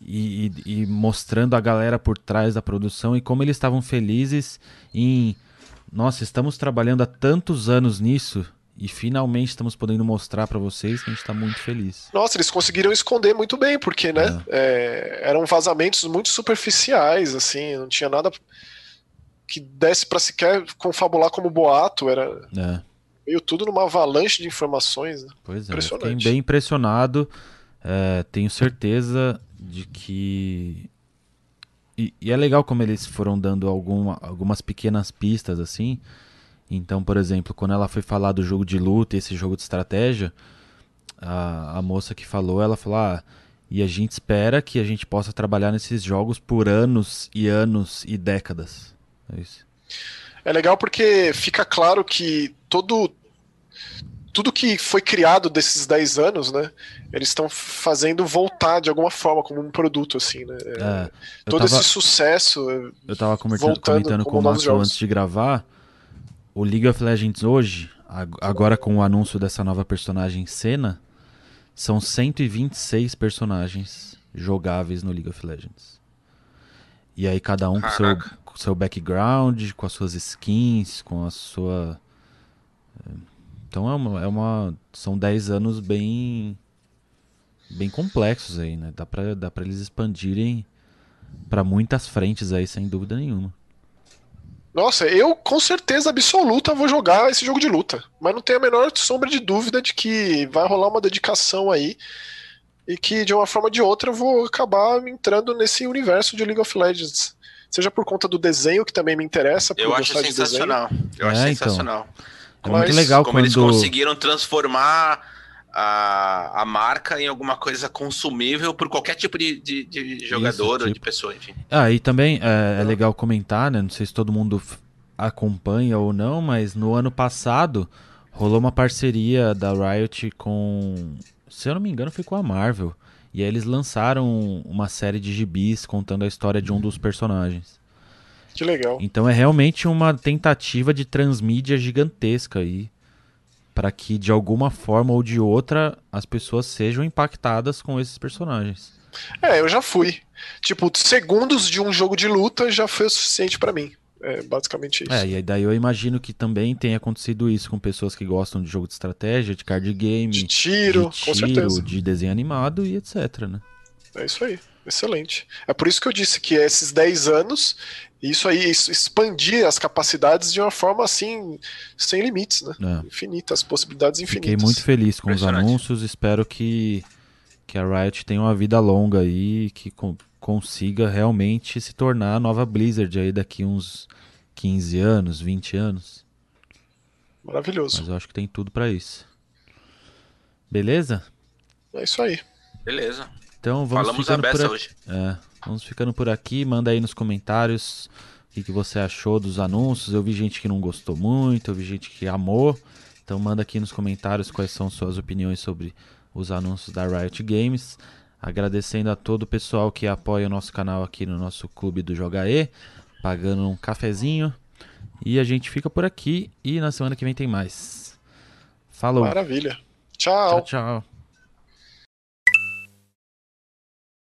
E, e- e mostrando a galera por trás da produção e como eles estavam felizes em. Nossa, estamos trabalhando há tantos anos nisso e finalmente estamos podendo mostrar para vocês que a gente está muito feliz. Nossa, eles conseguiram esconder muito bem, porque, né? É. É, eram vazamentos muito superficiais, assim, não tinha nada que desse para sequer confabular como boato, era. É. Veio tudo numa avalanche de informações. Né? Pois é, fiquei bem impressionado. É, tenho certeza de que e, e, é legal como eles foram dando alguma, algumas pequenas pistas assim. Então, por exemplo, quando ela foi falar do jogo de luta, esse jogo de estratégia, a, a moça que falou, ela falou: ah, e a gente espera que a gente possa trabalhar nesses jogos por anos e anos e décadas. É isso. É legal porque fica claro que todo tudo que foi criado desses 10 anos, né? Eles estão fazendo voltar de alguma forma como um produto, assim, né? É, Todo tava, esse sucesso. Eu tava comentando com o Márcio antes de gravar. O League of Legends hoje, agora com o anúncio dessa nova personagem Senna, são 126 personagens jogáveis no League of Legends. E aí cada um com seu, com seu background, com as suas skins, com a sua então é uma, é uma são 10 anos bem bem complexos aí, né? Dá para dá para eles expandirem para muitas frentes aí sem dúvida nenhuma. Nossa, eu com certeza absoluta vou jogar esse jogo de luta, mas não tenho a menor sombra de dúvida de que vai rolar uma dedicação aí e que de uma forma ou de outra eu vou acabar entrando nesse universo de League of Legends. Seja por conta do desenho, que também me interessa. Eu acho sensacional. Eu acho é, então. sensacional. Então. É Mas, muito legal como quando... eles conseguiram transformar a, a marca em alguma coisa consumível por qualquer tipo de, de, de jogador Isso, tipo... ou de pessoa, enfim. Ah, e também é, é, legal comentar, né? Não sei se todo mundo acompanha ou não, mas no ano passado rolou uma parceria da Riot com, se eu não me engano, foi com a Marvel. E aí eles lançaram uma série de gibis contando a história de um dos personagens. Que legal. Então é realmente uma tentativa de transmídia gigantesca aí para que de alguma forma ou de outra as pessoas sejam impactadas com esses personagens. É, eu já fui. Tipo, segundos de um jogo de luta já foi o suficiente para mim. É basicamente isso. É, e daí eu imagino que também tenha acontecido isso com pessoas que gostam de jogo de estratégia, de card game, de tiro, de, tiro, com certeza. de desenho animado e etc, né? É isso aí. Excelente. É por isso que eu disse que esses 10 anos, isso aí expandir as capacidades de uma forma assim, sem limites, né? É. Infinita, as possibilidades infinitas. Fiquei muito feliz com os anúncios, espero que, que a Riot tenha uma vida longa aí, que co consiga realmente se tornar a nova Blizzard aí daqui uns 15 anos, 20 anos. Maravilhoso. Mas eu acho que tem tudo para isso. Beleza? É isso aí. Beleza. Então vamos Falamos ficando a por hoje. É, vamos ficando por aqui. Manda aí nos comentários o que, que você achou dos anúncios. Eu vi gente que não gostou muito, eu vi gente que amou. Então manda aqui nos comentários quais são suas opiniões sobre os anúncios da Riot Games. Agradecendo a todo o pessoal que apoia o nosso canal aqui no nosso clube do Jogaê, pagando um cafezinho. E a gente fica por aqui e na semana que vem tem mais. Falou. Maravilha. Tchau. Tchau, tchau.